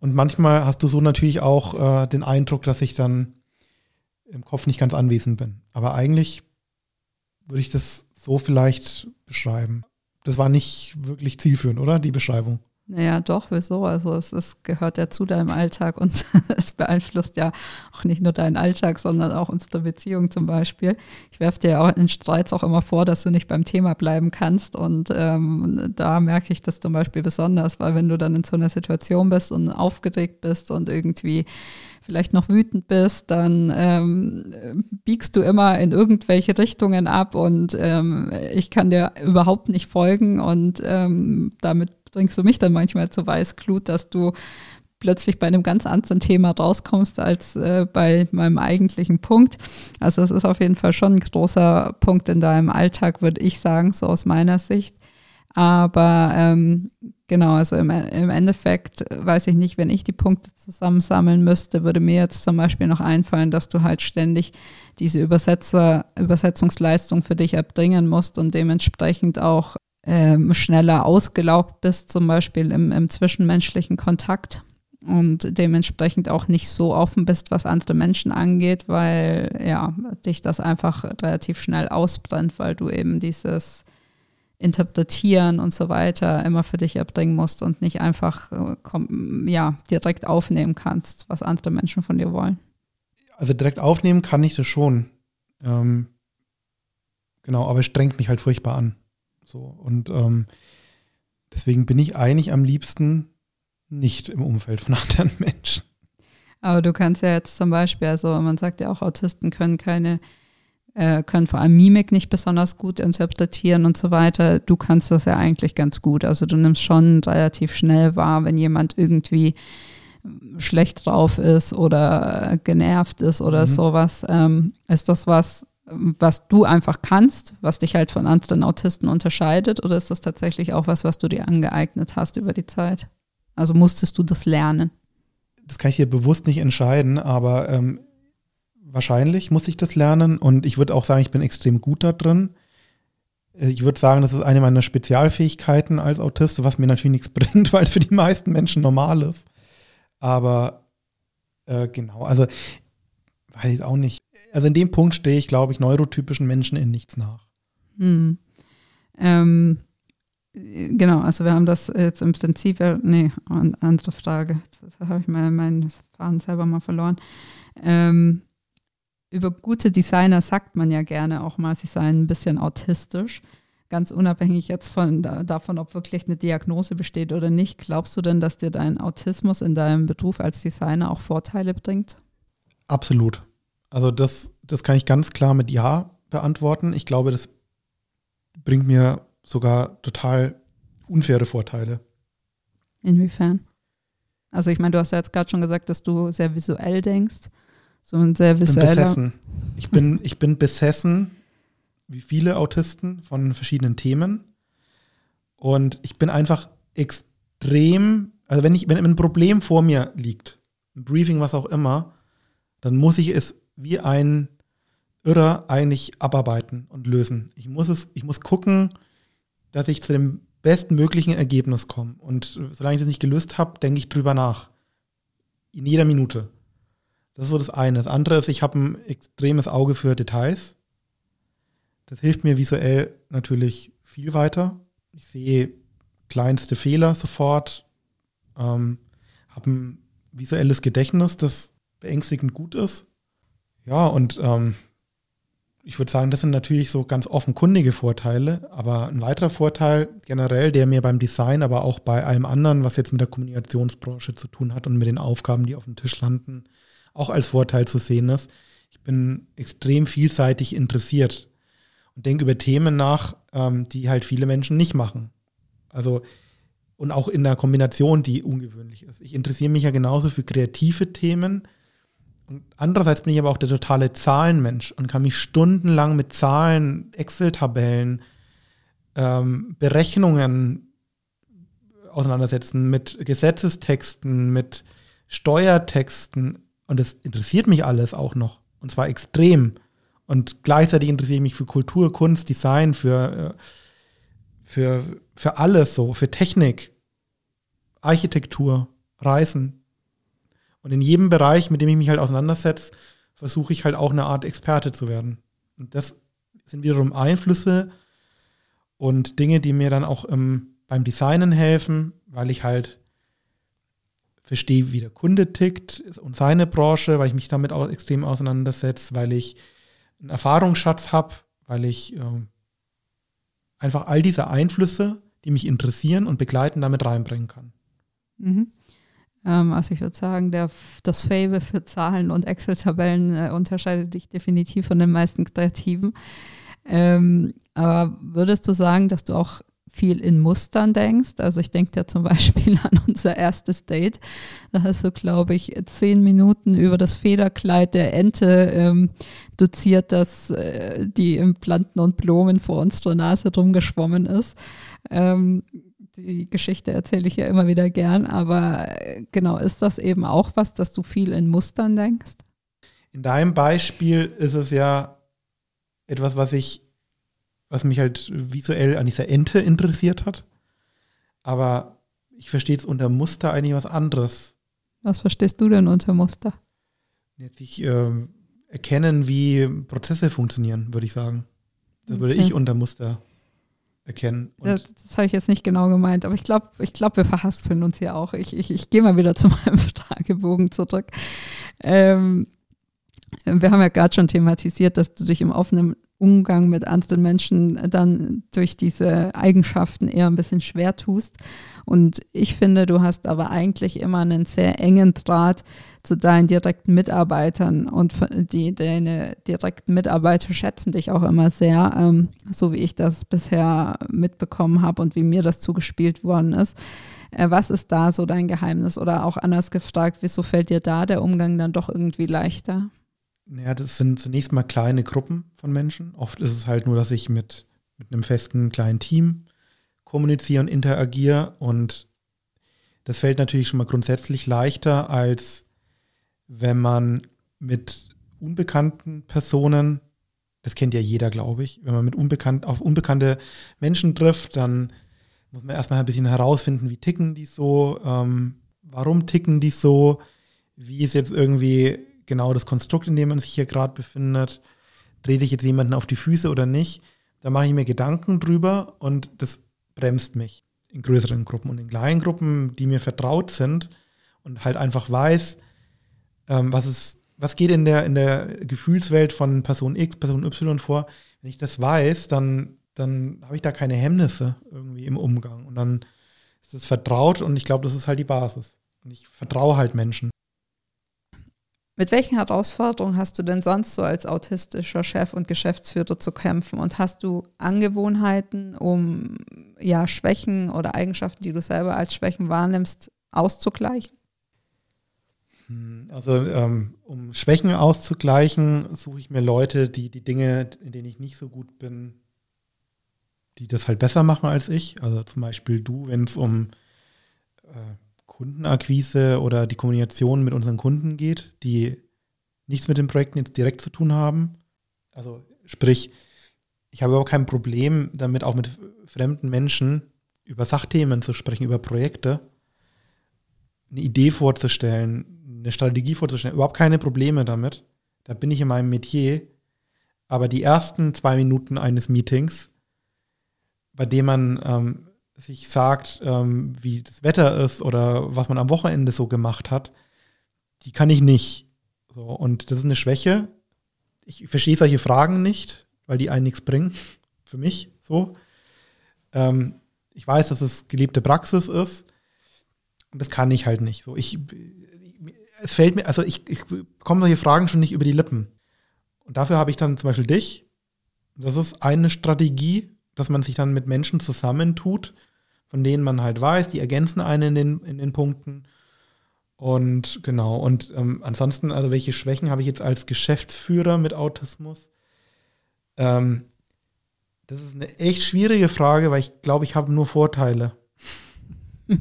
Und manchmal hast du so natürlich auch äh, den Eindruck, dass ich dann im Kopf nicht ganz anwesend bin. Aber eigentlich würde ich das so vielleicht beschreiben. Das war nicht wirklich zielführend, oder? Die Beschreibung. Naja, doch, wieso? Also es, es gehört ja zu deinem Alltag und es beeinflusst ja auch nicht nur deinen Alltag, sondern auch unsere Beziehung zum Beispiel. Ich werfe dir ja auch in Streits auch immer vor, dass du nicht beim Thema bleiben kannst und ähm, da merke ich das zum Beispiel besonders, weil wenn du dann in so einer Situation bist und aufgeregt bist und irgendwie vielleicht noch wütend bist, dann ähm, biegst du immer in irgendwelche Richtungen ab und ähm, ich kann dir überhaupt nicht folgen und ähm, damit bringst du mich dann manchmal zu Weißglut, dass du plötzlich bei einem ganz anderen Thema rauskommst als äh, bei meinem eigentlichen Punkt. Also es ist auf jeden Fall schon ein großer Punkt in deinem Alltag, würde ich sagen, so aus meiner Sicht. Aber ähm, genau, also im, im Endeffekt weiß ich nicht, wenn ich die Punkte zusammensammeln müsste, würde mir jetzt zum Beispiel noch einfallen, dass du halt ständig diese Übersetzer, Übersetzungsleistung für dich erbringen musst und dementsprechend auch ähm, schneller ausgelaugt bist, zum Beispiel im, im zwischenmenschlichen Kontakt und dementsprechend auch nicht so offen bist, was andere Menschen angeht, weil ja, dich das einfach relativ schnell ausbrennt, weil du eben dieses Interpretieren und so weiter immer für dich erbringen musst und nicht einfach äh, ja, direkt aufnehmen kannst, was andere Menschen von dir wollen. Also direkt aufnehmen kann ich das schon. Ähm, genau, aber es strengt mich halt furchtbar an. So, und ähm, deswegen bin ich eigentlich am liebsten nicht im Umfeld von anderen Menschen. Aber du kannst ja jetzt zum Beispiel, also man sagt ja auch, Autisten können keine, äh, können vor allem Mimik nicht besonders gut interpretieren und so weiter. Du kannst das ja eigentlich ganz gut. Also du nimmst schon relativ schnell wahr, wenn jemand irgendwie schlecht drauf ist oder genervt ist oder mhm. sowas. Ähm, ist das was, was du einfach kannst, was dich halt von anderen Autisten unterscheidet? Oder ist das tatsächlich auch was, was du dir angeeignet hast über die Zeit? Also musstest du das lernen? Das kann ich hier bewusst nicht entscheiden, aber ähm, wahrscheinlich muss ich das lernen und ich würde auch sagen, ich bin extrem gut da drin. Ich würde sagen, das ist eine meiner Spezialfähigkeiten als Autist, was mir natürlich nichts bringt, weil es für die meisten Menschen normal ist. Aber äh, genau, also weiß auch nicht. Also in dem Punkt stehe ich, glaube ich, neurotypischen Menschen in nichts nach. Hm. Ähm, genau, also wir haben das jetzt im Prinzip, nee, andere Frage. Jetzt habe ich mal meinen Faden selber mal verloren. Ähm, über gute Designer sagt man ja gerne auch mal, sie seien ein bisschen autistisch. Ganz unabhängig jetzt von davon, ob wirklich eine Diagnose besteht oder nicht, glaubst du denn, dass dir dein Autismus in deinem Beruf als Designer auch Vorteile bringt? Absolut. Also das, das kann ich ganz klar mit Ja beantworten. Ich glaube, das bringt mir sogar total unfaire Vorteile. Inwiefern? Also ich meine, du hast ja jetzt gerade schon gesagt, dass du sehr visuell denkst. So ein sehr visueller. Ich bin besessen. Ich bin, ich bin besessen, wie viele Autisten, von verschiedenen Themen. Und ich bin einfach extrem, also wenn ich, wenn ein Problem vor mir liegt, ein Briefing, was auch immer, dann muss ich es wie ein Irrer eigentlich abarbeiten und lösen. Ich muss es, ich muss gucken, dass ich zu dem bestmöglichen Ergebnis komme. Und solange ich das nicht gelöst habe, denke ich drüber nach. In jeder Minute. Das ist so das eine. Das andere ist, ich habe ein extremes Auge für Details. Das hilft mir visuell natürlich viel weiter. Ich sehe kleinste Fehler sofort. Ähm, habe ein visuelles Gedächtnis, das beängstigend gut ist. Ja, und ähm, ich würde sagen, das sind natürlich so ganz offenkundige Vorteile, aber ein weiterer Vorteil generell, der mir beim Design, aber auch bei allem anderen, was jetzt mit der Kommunikationsbranche zu tun hat und mit den Aufgaben, die auf dem Tisch landen, auch als Vorteil zu sehen ist. Ich bin extrem vielseitig interessiert und denke über Themen nach, ähm, die halt viele Menschen nicht machen. Also und auch in der Kombination, die ungewöhnlich ist. Ich interessiere mich ja genauso für kreative Themen. Andererseits bin ich aber auch der totale Zahlenmensch und kann mich stundenlang mit Zahlen, Excel-Tabellen, ähm, Berechnungen auseinandersetzen, mit Gesetzestexten, mit Steuertexten. Und das interessiert mich alles auch noch. Und zwar extrem. Und gleichzeitig interessiere ich mich für Kultur, Kunst, Design, für, äh, für, für alles so, für Technik, Architektur, Reisen. Und in jedem Bereich, mit dem ich mich halt auseinandersetze, versuche ich halt auch eine Art Experte zu werden. Und das sind wiederum Einflüsse und Dinge, die mir dann auch im, beim Designen helfen, weil ich halt verstehe, wie der Kunde tickt und seine Branche, weil ich mich damit auch extrem auseinandersetze, weil ich einen Erfahrungsschatz habe, weil ich ähm, einfach all diese Einflüsse, die mich interessieren und begleiten, damit reinbringen kann. Mhm. Ähm, also ich würde sagen, der, das Fable für Zahlen und Excel-Tabellen äh, unterscheidet dich definitiv von den meisten Kreativen. Ähm, aber würdest du sagen, dass du auch viel in Mustern denkst. Also ich denke ja zum Beispiel an unser erstes Date. Da hast du, glaube ich, zehn Minuten über das Federkleid der Ente ähm, doziert, dass äh, die im Planten und Blumen vor unserer Nase drum geschwommen ist. Ähm, die Geschichte erzähle ich ja immer wieder gern, aber äh, genau, ist das eben auch was, dass du viel in Mustern denkst? In deinem Beispiel ist es ja etwas, was ich was mich halt visuell an dieser Ente interessiert hat. Aber ich verstehe jetzt unter Muster eigentlich was anderes. Was verstehst du denn unter Muster? Jetzt ich äh, erkennen, wie Prozesse funktionieren, würde ich sagen. Das würde okay. ich unter Muster erkennen. Das, das habe ich jetzt nicht genau gemeint, aber ich glaube, ich glaub, wir verhaspeln uns hier auch. Ich, ich, ich gehe mal wieder zu meinem Fragebogen zurück. Ähm, wir haben ja gerade schon thematisiert, dass du dich im offenen Umgang mit anderen Menschen dann durch diese Eigenschaften eher ein bisschen schwer tust. Und ich finde, du hast aber eigentlich immer einen sehr engen Draht zu deinen direkten Mitarbeitern und die, deine direkten Mitarbeiter schätzen dich auch immer sehr, ähm, so wie ich das bisher mitbekommen habe und wie mir das zugespielt worden ist. Äh, was ist da so dein Geheimnis? Oder auch anders gefragt, wieso fällt dir da der Umgang dann doch irgendwie leichter? Naja, das sind zunächst mal kleine Gruppen von Menschen. Oft ist es halt nur, dass ich mit, mit einem festen kleinen Team kommuniziere und interagiere. Und das fällt natürlich schon mal grundsätzlich leichter, als wenn man mit unbekannten Personen, das kennt ja jeder, glaube ich, wenn man mit unbekannt, auf unbekannte Menschen trifft, dann muss man erstmal ein bisschen herausfinden, wie ticken die so, ähm, warum ticken die so, wie ist jetzt irgendwie genau das Konstrukt, in dem man sich hier gerade befindet. Trete ich jetzt jemanden auf die Füße oder nicht? Da mache ich mir Gedanken drüber und das bremst mich in größeren Gruppen und in kleinen Gruppen, die mir vertraut sind und halt einfach weiß, ähm, was ist, was geht in der, in der Gefühlswelt von Person X, Person Y vor. Wenn ich das weiß, dann, dann habe ich da keine Hemmnisse irgendwie im Umgang. Und dann ist es vertraut und ich glaube, das ist halt die Basis. Und ich vertraue halt Menschen. Mit welchen Herausforderungen hast du denn sonst so als autistischer Chef und Geschäftsführer zu kämpfen? Und hast du Angewohnheiten, um ja Schwächen oder Eigenschaften, die du selber als Schwächen wahrnimmst, auszugleichen? Hm, also um, um Schwächen auszugleichen, suche ich mir Leute, die die Dinge, in denen ich nicht so gut bin, die das halt besser machen als ich. Also zum Beispiel du, wenn es um äh, Kundenakquise oder die Kommunikation mit unseren Kunden geht, die nichts mit den Projekten jetzt direkt zu tun haben. Also sprich, ich habe überhaupt kein Problem damit, auch mit fremden Menschen über Sachthemen zu sprechen, über Projekte, eine Idee vorzustellen, eine Strategie vorzustellen. Überhaupt keine Probleme damit. Da bin ich in meinem Metier. Aber die ersten zwei Minuten eines Meetings, bei dem man ähm, sich sagt, ähm, wie das Wetter ist oder was man am Wochenende so gemacht hat, die kann ich nicht. So, und das ist eine Schwäche. Ich verstehe solche Fragen nicht, weil die einen nichts bringen. Für mich so. Ähm, ich weiß, dass es gelebte Praxis ist. Und das kann ich halt nicht. So, ich, es fällt mir, also ich, ich bekomme solche Fragen schon nicht über die Lippen. Und dafür habe ich dann zum Beispiel dich. Das ist eine Strategie, dass man sich dann mit Menschen zusammentut, von denen man halt weiß, die ergänzen einen in den, in den Punkten. Und genau, und ähm, ansonsten, also welche Schwächen habe ich jetzt als Geschäftsführer mit Autismus? Ähm, das ist eine echt schwierige Frage, weil ich glaube, ich habe nur Vorteile.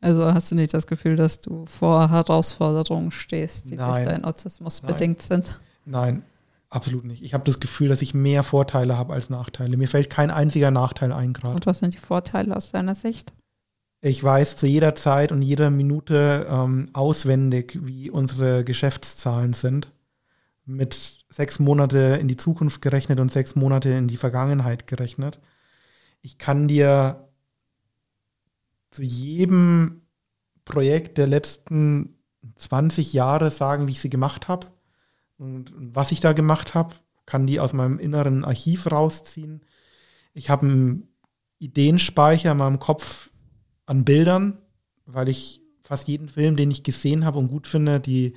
Also hast du nicht das Gefühl, dass du vor Herausforderungen stehst, die Nein. durch deinen Autismus Nein. bedingt sind? Nein, absolut nicht. Ich habe das Gefühl, dass ich mehr Vorteile habe als Nachteile. Mir fällt kein einziger Nachteil ein gerade. Und was sind die Vorteile aus deiner Sicht? Ich weiß zu jeder Zeit und jeder Minute ähm, auswendig, wie unsere Geschäftszahlen sind. Mit sechs Monate in die Zukunft gerechnet und sechs Monate in die Vergangenheit gerechnet. Ich kann dir zu jedem Projekt der letzten 20 Jahre sagen, wie ich sie gemacht habe und, was ich da gemacht habe, kann die aus meinem inneren Archiv rausziehen. Ich habe einen Ideenspeicher in meinem Kopf an Bildern, weil ich fast jeden Film, den ich gesehen habe und gut finde, die,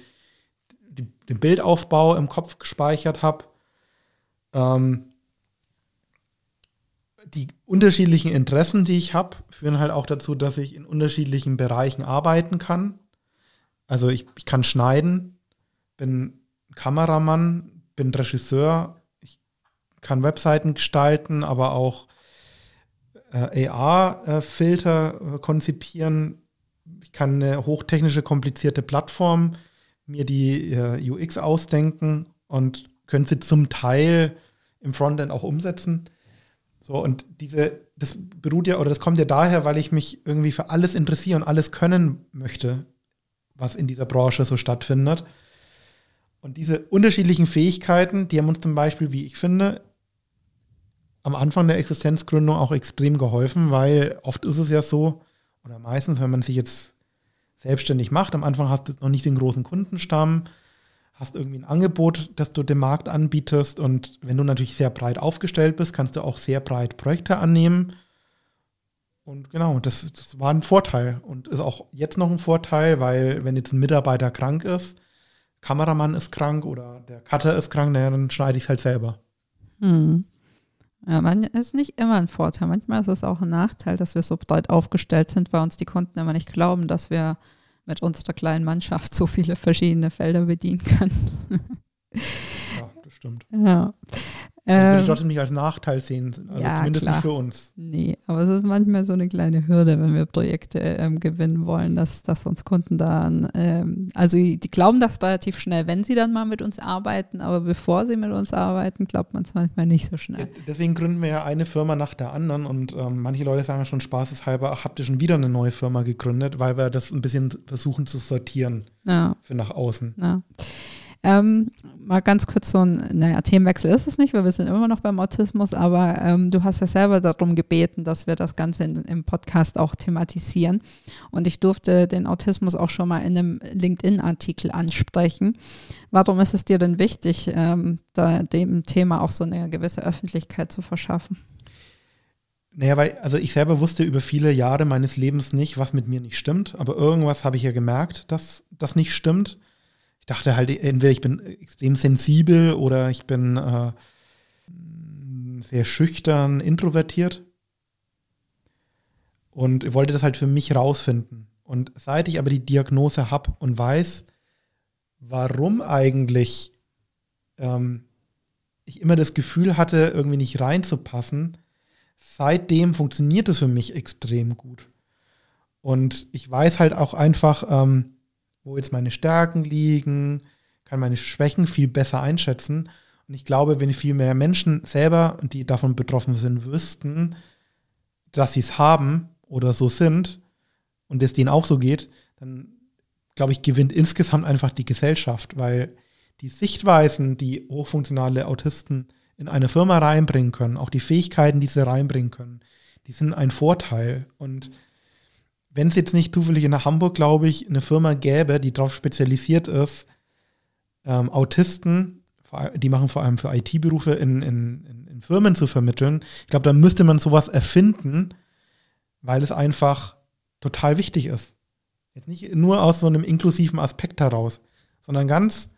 die den Bildaufbau im Kopf gespeichert habe. Ähm, die unterschiedlichen Interessen, die ich habe, führen halt auch dazu, dass ich in unterschiedlichen Bereichen arbeiten kann. Also ich, ich kann schneiden, bin Kameramann, bin Regisseur, ich kann Webseiten gestalten, aber auch äh, AR-Filter äh, konzipieren. Ich kann eine hochtechnische, komplizierte Plattform mir die äh, UX ausdenken und könnte sie zum Teil im Frontend auch umsetzen. So, und diese, das beruht ja, oder das kommt ja daher, weil ich mich irgendwie für alles interessiere und alles können möchte, was in dieser Branche so stattfindet. Und diese unterschiedlichen Fähigkeiten, die haben uns zum Beispiel, wie ich finde, am Anfang der Existenzgründung auch extrem geholfen, weil oft ist es ja so, oder meistens, wenn man sich jetzt selbstständig macht, am Anfang hast du noch nicht den großen Kundenstamm, hast irgendwie ein Angebot, das du dem Markt anbietest und wenn du natürlich sehr breit aufgestellt bist, kannst du auch sehr breit Projekte annehmen. Und genau, das, das war ein Vorteil und ist auch jetzt noch ein Vorteil, weil wenn jetzt ein Mitarbeiter krank ist, Kameramann ist krank oder der Cutter ist krank, dann schneide ich es halt selber. Hm. Ja, man ist nicht immer ein Vorteil. Manchmal ist es auch ein Nachteil, dass wir so breit aufgestellt sind, weil uns die Kunden immer nicht glauben, dass wir mit unserer kleinen Mannschaft so viele verschiedene Felder bedienen können. ja, das stimmt. Ja. Das würde ich ähm, trotzdem nicht als Nachteil sehen, also ja, zumindest klar. nicht für uns. Nee, aber es ist manchmal so eine kleine Hürde, wenn wir Projekte ähm, gewinnen wollen, dass, dass uns Kunden dann, ähm, also die glauben das relativ schnell, wenn sie dann mal mit uns arbeiten, aber bevor sie mit uns arbeiten, glaubt man es manchmal nicht so schnell. Deswegen gründen wir ja eine Firma nach der anderen und ähm, manche Leute sagen schon spaßeshalber, ach, habt ihr schon wieder eine neue Firma gegründet, weil wir das ein bisschen versuchen zu sortieren ja. für nach außen. Ja. Ähm, mal ganz kurz so ein, naja, Themenwechsel ist es nicht, weil wir sind immer noch beim Autismus, aber ähm, du hast ja selber darum gebeten, dass wir das Ganze in, im Podcast auch thematisieren. Und ich durfte den Autismus auch schon mal in einem LinkedIn-Artikel ansprechen. Warum ist es dir denn wichtig, ähm, da, dem Thema auch so eine gewisse Öffentlichkeit zu verschaffen? Naja, weil, also ich selber wusste über viele Jahre meines Lebens nicht, was mit mir nicht stimmt, aber irgendwas habe ich ja gemerkt, dass das nicht stimmt dachte halt, entweder ich bin extrem sensibel oder ich bin äh, sehr schüchtern, introvertiert. Und wollte das halt für mich rausfinden. Und seit ich aber die Diagnose habe und weiß, warum eigentlich ähm, ich immer das Gefühl hatte, irgendwie nicht reinzupassen, seitdem funktioniert es für mich extrem gut. Und ich weiß halt auch einfach, ähm, wo jetzt meine Stärken liegen, kann meine Schwächen viel besser einschätzen. Und ich glaube, wenn viel mehr Menschen selber, die davon betroffen sind, wüssten, dass sie es haben oder so sind und es denen auch so geht, dann glaube ich, gewinnt insgesamt einfach die Gesellschaft, weil die Sichtweisen, die hochfunktionale Autisten in eine Firma reinbringen können, auch die Fähigkeiten, die sie reinbringen können, die sind ein Vorteil. Und wenn es jetzt nicht zufällig in Hamburg, glaube ich, eine Firma gäbe, die darauf spezialisiert ist, ähm, Autisten, die machen vor allem für IT-Berufe in, in, in, Firmen zu vermitteln, ich glaube, da müsste man sowas erfinden, weil es einfach total wichtig ist. Jetzt nicht nur aus so einem inklusiven Aspekt heraus, sondern ganz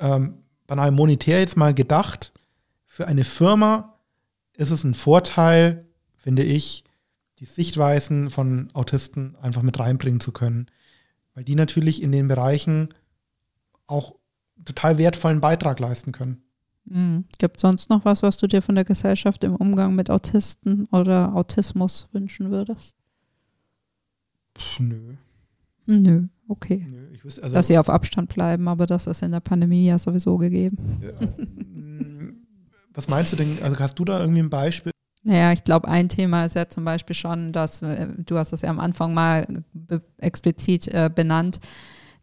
ähm, banal monetär jetzt mal gedacht, für eine Firma ist es ein Vorteil, finde ich, die Sichtweisen von Autisten einfach mit reinbringen zu können. Weil die natürlich in den Bereichen auch total wertvollen Beitrag leisten können. Mhm. Gibt es sonst noch was, was du dir von der Gesellschaft im Umgang mit Autisten oder Autismus wünschen würdest? Pff, nö. Nö, okay. Nö, wüsste, also, Dass sie auf Abstand bleiben, aber das ist in der Pandemie ja sowieso gegeben. Ja, mm, was meinst du denn? Also hast du da irgendwie ein Beispiel? Naja, ich glaube, ein Thema ist ja zum Beispiel schon, dass, äh, du hast das ja am Anfang mal explizit äh, benannt,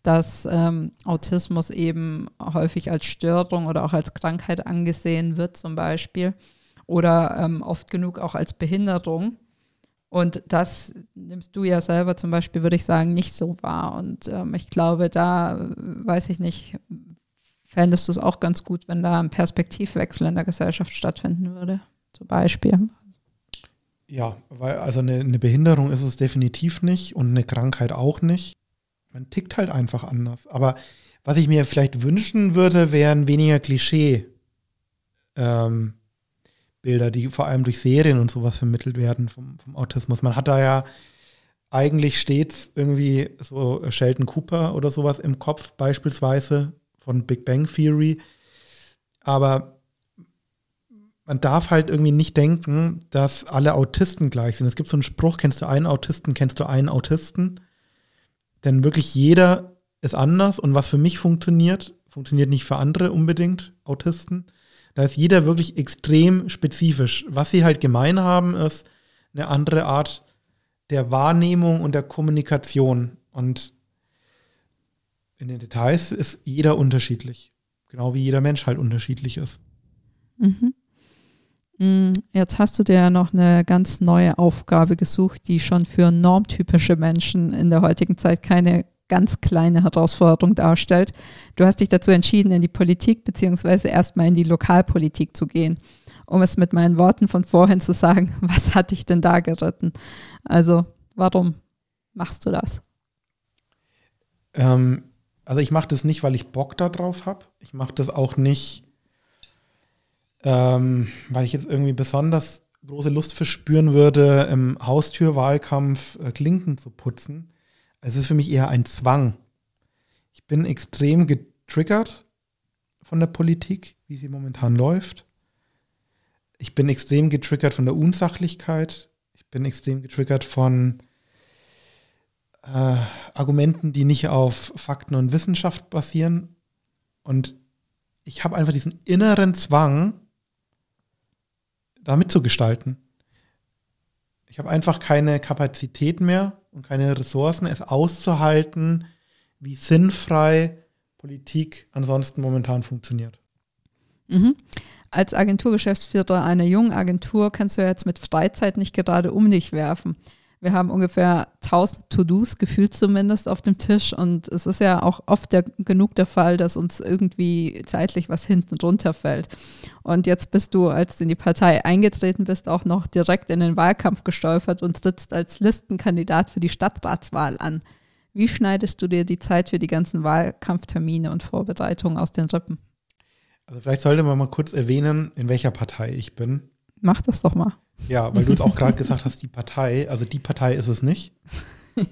dass ähm, Autismus eben häufig als Störung oder auch als Krankheit angesehen wird, zum Beispiel, oder ähm, oft genug auch als Behinderung. Und das nimmst du ja selber zum Beispiel, würde ich sagen, nicht so wahr. Und ähm, ich glaube, da weiß ich nicht, fändest du es auch ganz gut, wenn da ein Perspektivwechsel in der Gesellschaft stattfinden würde, zum Beispiel. Ja, weil also eine, eine Behinderung ist es definitiv nicht und eine Krankheit auch nicht. Man tickt halt einfach anders. Aber was ich mir vielleicht wünschen würde, wären weniger Klischee. Ähm, Bilder, die vor allem durch Serien und sowas vermittelt werden vom, vom Autismus. Man hat da ja eigentlich stets irgendwie so Sheldon Cooper oder sowas im Kopf, beispielsweise von Big Bang Theory. Aber man darf halt irgendwie nicht denken, dass alle Autisten gleich sind. Es gibt so einen Spruch, kennst du einen Autisten, kennst du einen Autisten? Denn wirklich jeder ist anders und was für mich funktioniert, funktioniert nicht für andere unbedingt, Autisten. Da ist jeder wirklich extrem spezifisch. Was sie halt gemein haben, ist eine andere Art der Wahrnehmung und der Kommunikation. Und in den Details ist jeder unterschiedlich. Genau wie jeder Mensch halt unterschiedlich ist. Mhm. Mm, jetzt hast du dir ja noch eine ganz neue Aufgabe gesucht, die schon für normtypische Menschen in der heutigen Zeit keine ganz kleine Herausforderung darstellt. Du hast dich dazu entschieden, in die Politik beziehungsweise erstmal in die Lokalpolitik zu gehen. Um es mit meinen Worten von vorhin zu sagen, was hat dich denn da geritten? Also, warum machst du das? Ähm, also ich mache das nicht, weil ich Bock darauf habe. Ich mache das auch nicht, ähm, weil ich jetzt irgendwie besonders große Lust verspüren würde, im Haustürwahlkampf äh, Klinken zu putzen es ist für mich eher ein Zwang. Ich bin extrem getriggert von der Politik, wie sie momentan läuft. Ich bin extrem getriggert von der Unsachlichkeit. Ich bin extrem getriggert von äh, Argumenten, die nicht auf Fakten und Wissenschaft basieren. Und ich habe einfach diesen inneren Zwang, da mitzugestalten. Ich habe einfach keine Kapazität mehr, und keine Ressourcen, es auszuhalten, wie sinnfrei Politik ansonsten momentan funktioniert. Mhm. Als Agenturgeschäftsführer einer jungen Agentur kannst du jetzt mit Freizeit nicht gerade um dich werfen. Wir haben ungefähr 1000 To-Dos, gefühlt zumindest, auf dem Tisch. Und es ist ja auch oft der, genug der Fall, dass uns irgendwie zeitlich was hinten runterfällt. Und jetzt bist du, als du in die Partei eingetreten bist, auch noch direkt in den Wahlkampf gestolpert und trittst als Listenkandidat für die Stadtratswahl an. Wie schneidest du dir die Zeit für die ganzen Wahlkampftermine und Vorbereitungen aus den Rippen? Also vielleicht sollte man mal kurz erwähnen, in welcher Partei ich bin. Mach das doch mal. Ja, weil du jetzt auch gerade gesagt hast, die Partei, also die Partei ist es nicht.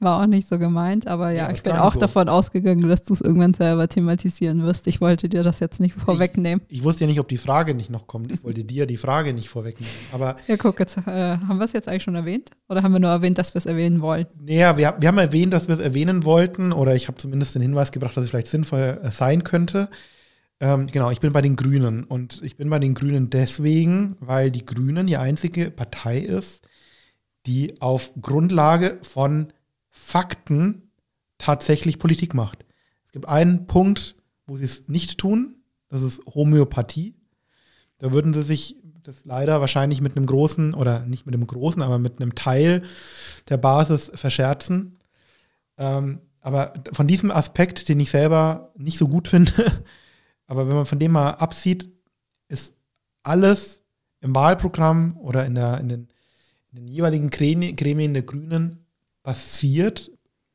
War auch nicht so gemeint, aber ja, ja ich bin auch so. davon ausgegangen, dass du es irgendwann selber thematisieren wirst. Ich wollte dir das jetzt nicht vorwegnehmen. Ich, ich, wusste ja nicht, ob die Frage nicht noch kommt. Ich wollte dir die Frage nicht vorwegnehmen. Aber ja, guck, jetzt äh, haben wir es jetzt eigentlich schon erwähnt? Oder haben wir nur erwähnt, dass wir es erwähnen wollen? Naja, wir, wir haben erwähnt, dass wir es erwähnen wollten, oder ich habe zumindest den Hinweis gebracht, dass es vielleicht sinnvoll äh, sein könnte. Ähm, genau, ich bin bei den Grünen und ich bin bei den Grünen deswegen, weil die Grünen die einzige Partei ist, die auf Grundlage von Fakten tatsächlich Politik macht. Es gibt einen Punkt, wo sie es nicht tun, das ist Homöopathie. Da würden sie sich das leider wahrscheinlich mit einem großen, oder nicht mit einem großen, aber mit einem Teil der Basis verscherzen. Ähm, aber von diesem Aspekt, den ich selber nicht so gut finde, aber wenn man von dem mal absieht, ist alles im Wahlprogramm oder in, der, in, den, in den jeweiligen Gremien der Grünen basiert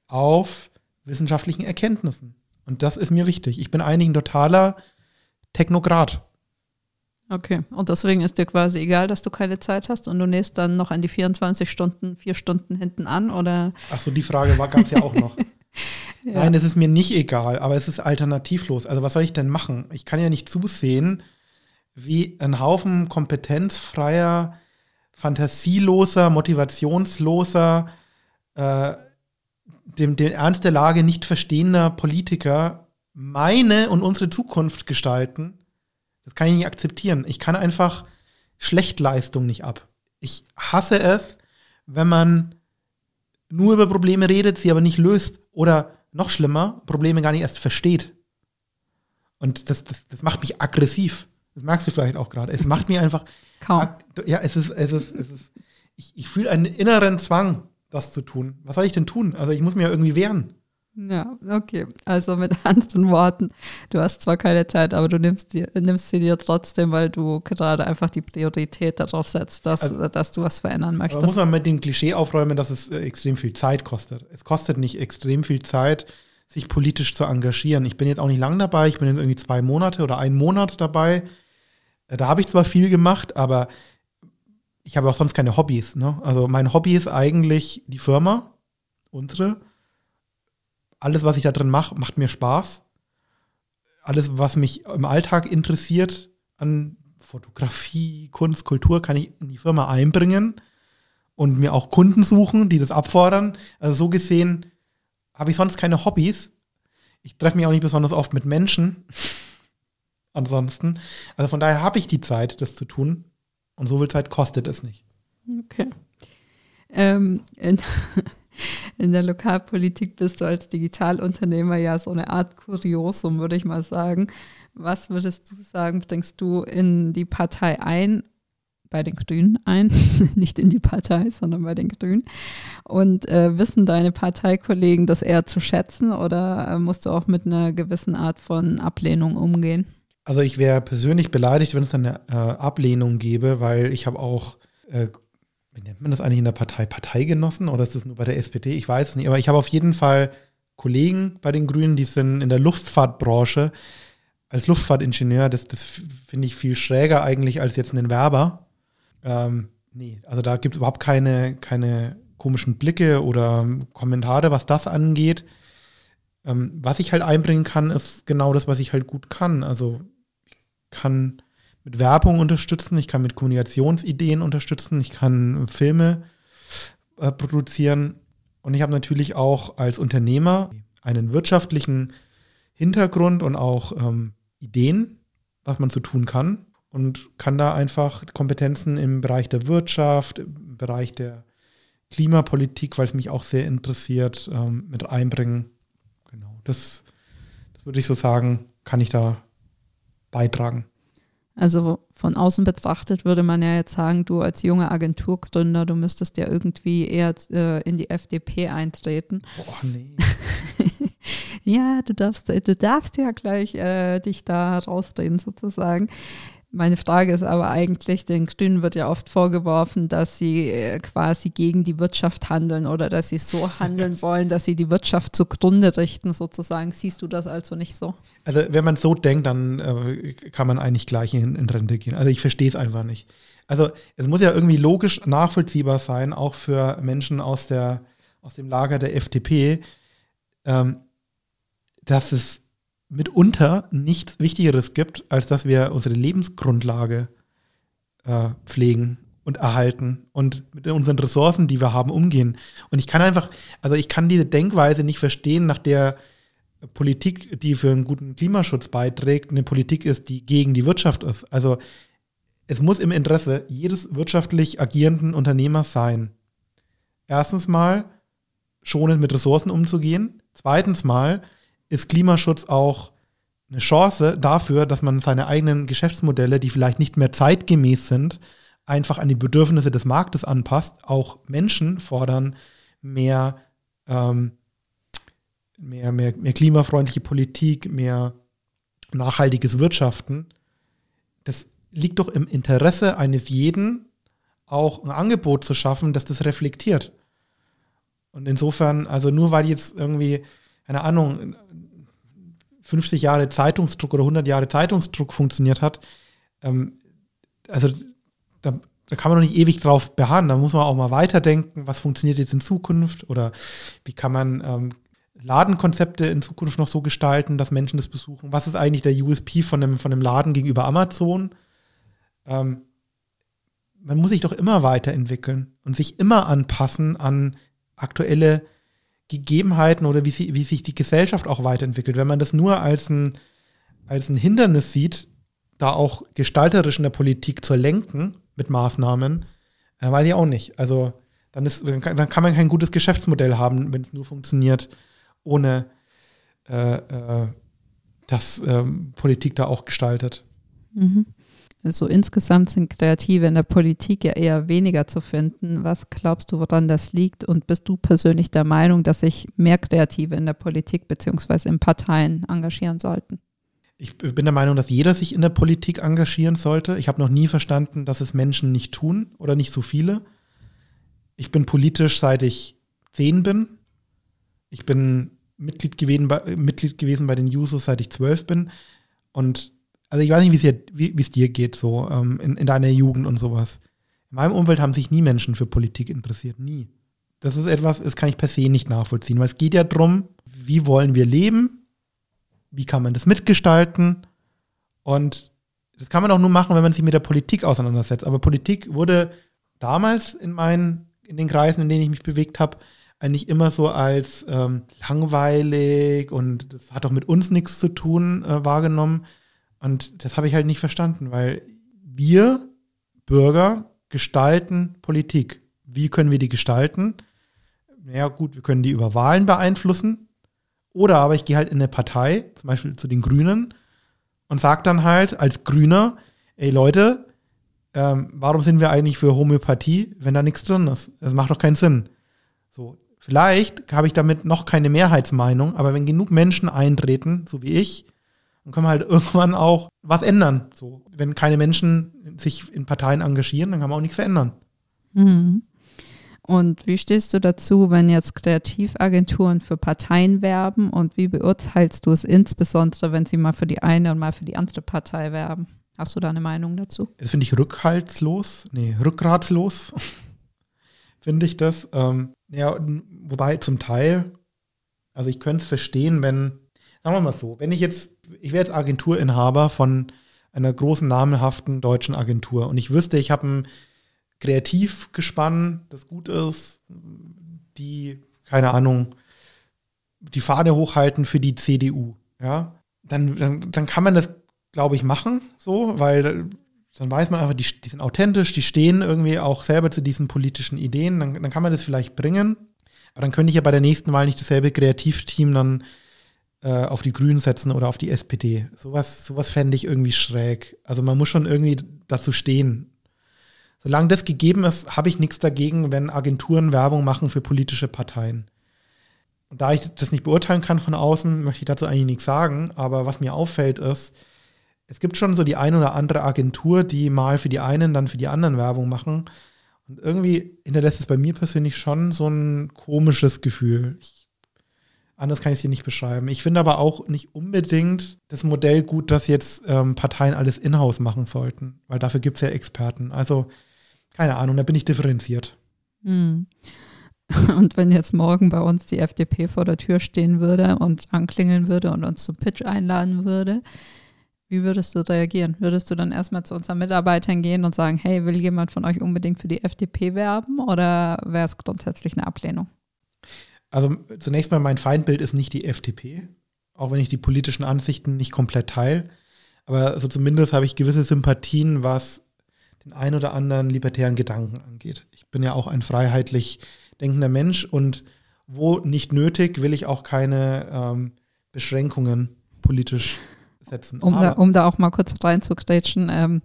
auf wissenschaftlichen Erkenntnissen. Und das ist mir wichtig. Ich bin eigentlich ein totaler Technokrat. Okay, und deswegen ist dir quasi egal, dass du keine Zeit hast und du nähst dann noch an die 24 Stunden, vier Stunden hinten an oder? Ach so, die Frage gab es ja auch noch. ja. Nein, es ist mir nicht egal, aber es ist alternativlos. Also was soll ich denn machen? Ich kann ja nicht zusehen, wie ein Haufen kompetenzfreier, fantasieloser, motivationsloser, äh, dem, den Ernst der Lage nicht verstehender Politiker meine und unsere Zukunft gestalten das kann ich nicht akzeptieren. Ich kann einfach Schlechtleistung nicht ab. Ich hasse es, wenn man nur über Probleme redet, sie aber nicht löst. Oder noch schlimmer, Probleme gar nicht erst versteht. Und das, das, das macht mich aggressiv. Das merkst du vielleicht auch gerade. Es macht mir einfach. Kaum. Ja, es ist, es ist, es ist. Ich, ich fühle einen inneren Zwang, das zu tun. Was soll ich denn tun? Also ich muss mir irgendwie wehren. Ja, okay. Also mit anderen Worten, du hast zwar keine Zeit, aber du nimmst, die, nimmst sie dir trotzdem, weil du gerade einfach die Priorität darauf setzt, dass, also, dass du was verändern möchtest. muss man mit dem Klischee aufräumen, dass es äh, extrem viel Zeit kostet. Es kostet nicht extrem viel Zeit, sich politisch zu engagieren. Ich bin jetzt auch nicht lang dabei, ich bin jetzt irgendwie zwei Monate oder einen Monat dabei. Äh, da habe ich zwar viel gemacht, aber ich habe auch sonst keine Hobbys. Ne? Also mein Hobby ist eigentlich die Firma, unsere alles, was ich da drin mache, macht mir Spaß. Alles, was mich im Alltag interessiert an Fotografie, Kunst, Kultur, kann ich in die Firma einbringen und mir auch Kunden suchen, die das abfordern. Also so gesehen habe ich sonst keine Hobbys. Ich treffe mich auch nicht besonders oft mit Menschen. Ansonsten. Also von daher habe ich die Zeit, das zu tun. Und so viel Zeit kostet es nicht. Okay. Ähm, in der Lokalpolitik bist du als Digitalunternehmer ja so eine Art Kuriosum, würde ich mal sagen. Was würdest du sagen, bringst du in die Partei ein, bei den Grünen ein, nicht in die Partei, sondern bei den Grünen. Und äh, wissen deine Parteikollegen das eher zu schätzen oder äh, musst du auch mit einer gewissen Art von Ablehnung umgehen? Also ich wäre persönlich beleidigt, wenn es eine äh, Ablehnung gäbe, weil ich habe auch äh, wie nennt man das eigentlich in der Partei? Parteigenossen oder ist das nur bei der SPD? Ich weiß es nicht. Aber ich habe auf jeden Fall Kollegen bei den Grünen, die sind in der Luftfahrtbranche als Luftfahrtingenieur. Das, das finde ich viel schräger eigentlich als jetzt einen Werber. Ähm, nee, also da gibt es überhaupt keine, keine komischen Blicke oder Kommentare, was das angeht. Ähm, was ich halt einbringen kann, ist genau das, was ich halt gut kann. Also ich kann mit Werbung unterstützen, ich kann mit Kommunikationsideen unterstützen, ich kann Filme äh, produzieren und ich habe natürlich auch als Unternehmer einen wirtschaftlichen Hintergrund und auch ähm, Ideen, was man so tun kann und kann da einfach Kompetenzen im Bereich der Wirtschaft, im Bereich der Klimapolitik, weil es mich auch sehr interessiert, ähm, mit einbringen. Genau, das, das würde ich so sagen, kann ich da beitragen. Also von außen betrachtet würde man ja jetzt sagen, du als junger Agenturgründer, du müsstest ja irgendwie eher äh, in die FDP eintreten. Boah, nee. ja, du darfst, du darfst ja gleich äh, dich da rausreden sozusagen. Meine Frage ist aber eigentlich, den Grünen wird ja oft vorgeworfen, dass sie äh, quasi gegen die Wirtschaft handeln oder dass sie so handeln wollen, dass sie die Wirtschaft zugrunde richten, sozusagen. Siehst du das also nicht so? Also wenn man so denkt, dann äh, kann man eigentlich gleich in, in Rente gehen. Also ich verstehe es einfach nicht. Also es muss ja irgendwie logisch nachvollziehbar sein, auch für Menschen aus, der, aus dem Lager der FDP, ähm, dass es mitunter nichts Wichtigeres gibt, als dass wir unsere Lebensgrundlage äh, pflegen und erhalten und mit unseren Ressourcen, die wir haben, umgehen. Und ich kann einfach, also ich kann diese Denkweise nicht verstehen, nach der Politik, die für einen guten Klimaschutz beiträgt, eine Politik ist, die gegen die Wirtschaft ist. Also es muss im Interesse jedes wirtschaftlich agierenden Unternehmers sein. Erstens mal, schonend mit Ressourcen umzugehen. Zweitens mal, ist Klimaschutz auch eine Chance dafür, dass man seine eigenen Geschäftsmodelle, die vielleicht nicht mehr zeitgemäß sind, einfach an die Bedürfnisse des Marktes anpasst. Auch Menschen fordern mehr, ähm, mehr, mehr, mehr klimafreundliche Politik, mehr nachhaltiges Wirtschaften. Das liegt doch im Interesse eines jeden, auch ein Angebot zu schaffen, das das reflektiert. Und insofern, also nur weil jetzt irgendwie keine Ahnung, 50 Jahre Zeitungsdruck oder 100 Jahre Zeitungsdruck funktioniert hat, ähm, also da, da kann man doch nicht ewig drauf beharren. Da muss man auch mal weiterdenken, was funktioniert jetzt in Zukunft oder wie kann man ähm, Ladenkonzepte in Zukunft noch so gestalten, dass Menschen das besuchen. Was ist eigentlich der USP von einem, von einem Laden gegenüber Amazon? Ähm, man muss sich doch immer weiterentwickeln und sich immer anpassen an aktuelle Gegebenheiten oder wie, sie, wie sich die Gesellschaft auch weiterentwickelt. Wenn man das nur als ein, als ein Hindernis sieht, da auch gestalterisch in der Politik zu lenken mit Maßnahmen, äh, weiß ich auch nicht. Also dann, ist, dann, kann, dann kann man kein gutes Geschäftsmodell haben, wenn es nur funktioniert, ohne äh, äh, dass ähm, Politik da auch gestaltet. Mhm. So insgesamt sind Kreative in der Politik ja eher weniger zu finden. Was glaubst du, woran das liegt? Und bist du persönlich der Meinung, dass sich mehr Kreative in der Politik beziehungsweise in Parteien engagieren sollten? Ich bin der Meinung, dass jeder sich in der Politik engagieren sollte. Ich habe noch nie verstanden, dass es Menschen nicht tun oder nicht so viele. Ich bin politisch, seit ich zehn bin. Ich bin Mitglied gewesen bei, Mitglied gewesen bei den Jusos, seit ich zwölf bin. Und also ich weiß nicht, wie es dir geht, so ähm, in, in deiner Jugend und sowas. In meinem Umfeld haben sich nie Menschen für Politik interessiert, nie. Das ist etwas, das kann ich per se nicht nachvollziehen, weil es geht ja darum, wie wollen wir leben, wie kann man das mitgestalten und das kann man auch nur machen, wenn man sich mit der Politik auseinandersetzt. Aber Politik wurde damals in meinen, in den Kreisen, in denen ich mich bewegt habe, eigentlich immer so als ähm, langweilig und das hat doch mit uns nichts zu tun äh, wahrgenommen. Und das habe ich halt nicht verstanden, weil wir Bürger gestalten Politik. Wie können wir die gestalten? Naja, gut, wir können die über Wahlen beeinflussen. Oder aber ich gehe halt in eine Partei, zum Beispiel zu den Grünen, und sage dann halt als Grüner, ey Leute, ähm, warum sind wir eigentlich für Homöopathie, wenn da nichts drin ist? Das macht doch keinen Sinn. So, vielleicht habe ich damit noch keine Mehrheitsmeinung, aber wenn genug Menschen eintreten, so wie ich, dann können wir halt irgendwann auch was ändern. So, wenn keine Menschen sich in Parteien engagieren, dann kann man auch nichts verändern. Mhm. Und wie stehst du dazu, wenn jetzt Kreativagenturen für Parteien werben und wie beurteilst du es insbesondere, wenn sie mal für die eine und mal für die andere Partei werben? Hast du da eine Meinung dazu? Das finde ich rückhaltslos, nee, rückgratslos, finde ich das. Ähm, ja, wobei zum Teil, also ich könnte es verstehen, wenn sagen wir mal so, wenn ich jetzt, ich wäre jetzt Agenturinhaber von einer großen namenhaften deutschen Agentur und ich wüsste, ich habe ein Kreativgespann, das gut ist, die, keine Ahnung, die Fahne hochhalten für die CDU, ja, dann, dann, dann kann man das, glaube ich, machen, so, weil dann weiß man einfach, die, die sind authentisch, die stehen irgendwie auch selber zu diesen politischen Ideen, dann, dann kann man das vielleicht bringen. Aber dann könnte ich ja bei der nächsten Wahl nicht dasselbe Kreativteam dann äh, auf die Grünen setzen oder auf die SPD. Sowas, sowas fände ich irgendwie schräg. Also man muss schon irgendwie dazu stehen. Solange das gegeben ist, habe ich nichts dagegen, wenn Agenturen Werbung machen für politische Parteien. Und da ich das nicht beurteilen kann von außen, möchte ich dazu eigentlich nichts sagen. Aber was mir auffällt ist, es gibt schon so die ein oder andere Agentur, die mal für die einen, dann für die anderen Werbung machen. Und irgendwie hinterlässt es bei mir persönlich schon so ein komisches Gefühl. Ich Anders kann ich es hier nicht beschreiben. Ich finde aber auch nicht unbedingt das Modell gut, dass jetzt ähm, Parteien alles in-house machen sollten, weil dafür gibt es ja Experten. Also, keine Ahnung, da bin ich differenziert. Hm. Und wenn jetzt morgen bei uns die FDP vor der Tür stehen würde und anklingeln würde und uns zum Pitch einladen würde, wie würdest du reagieren? Würdest du dann erstmal zu unseren Mitarbeitern gehen und sagen, hey, will jemand von euch unbedingt für die FDP werben oder wäre es grundsätzlich eine Ablehnung? Also zunächst mal, mein Feindbild ist nicht die FDP, auch wenn ich die politischen Ansichten nicht komplett teile. Aber also zumindest habe ich gewisse Sympathien, was den ein oder anderen libertären Gedanken angeht. Ich bin ja auch ein freiheitlich denkender Mensch und wo nicht nötig, will ich auch keine ähm, Beschränkungen politisch setzen. Um da, um da, auch mal kurz reinzugrätschen, ähm,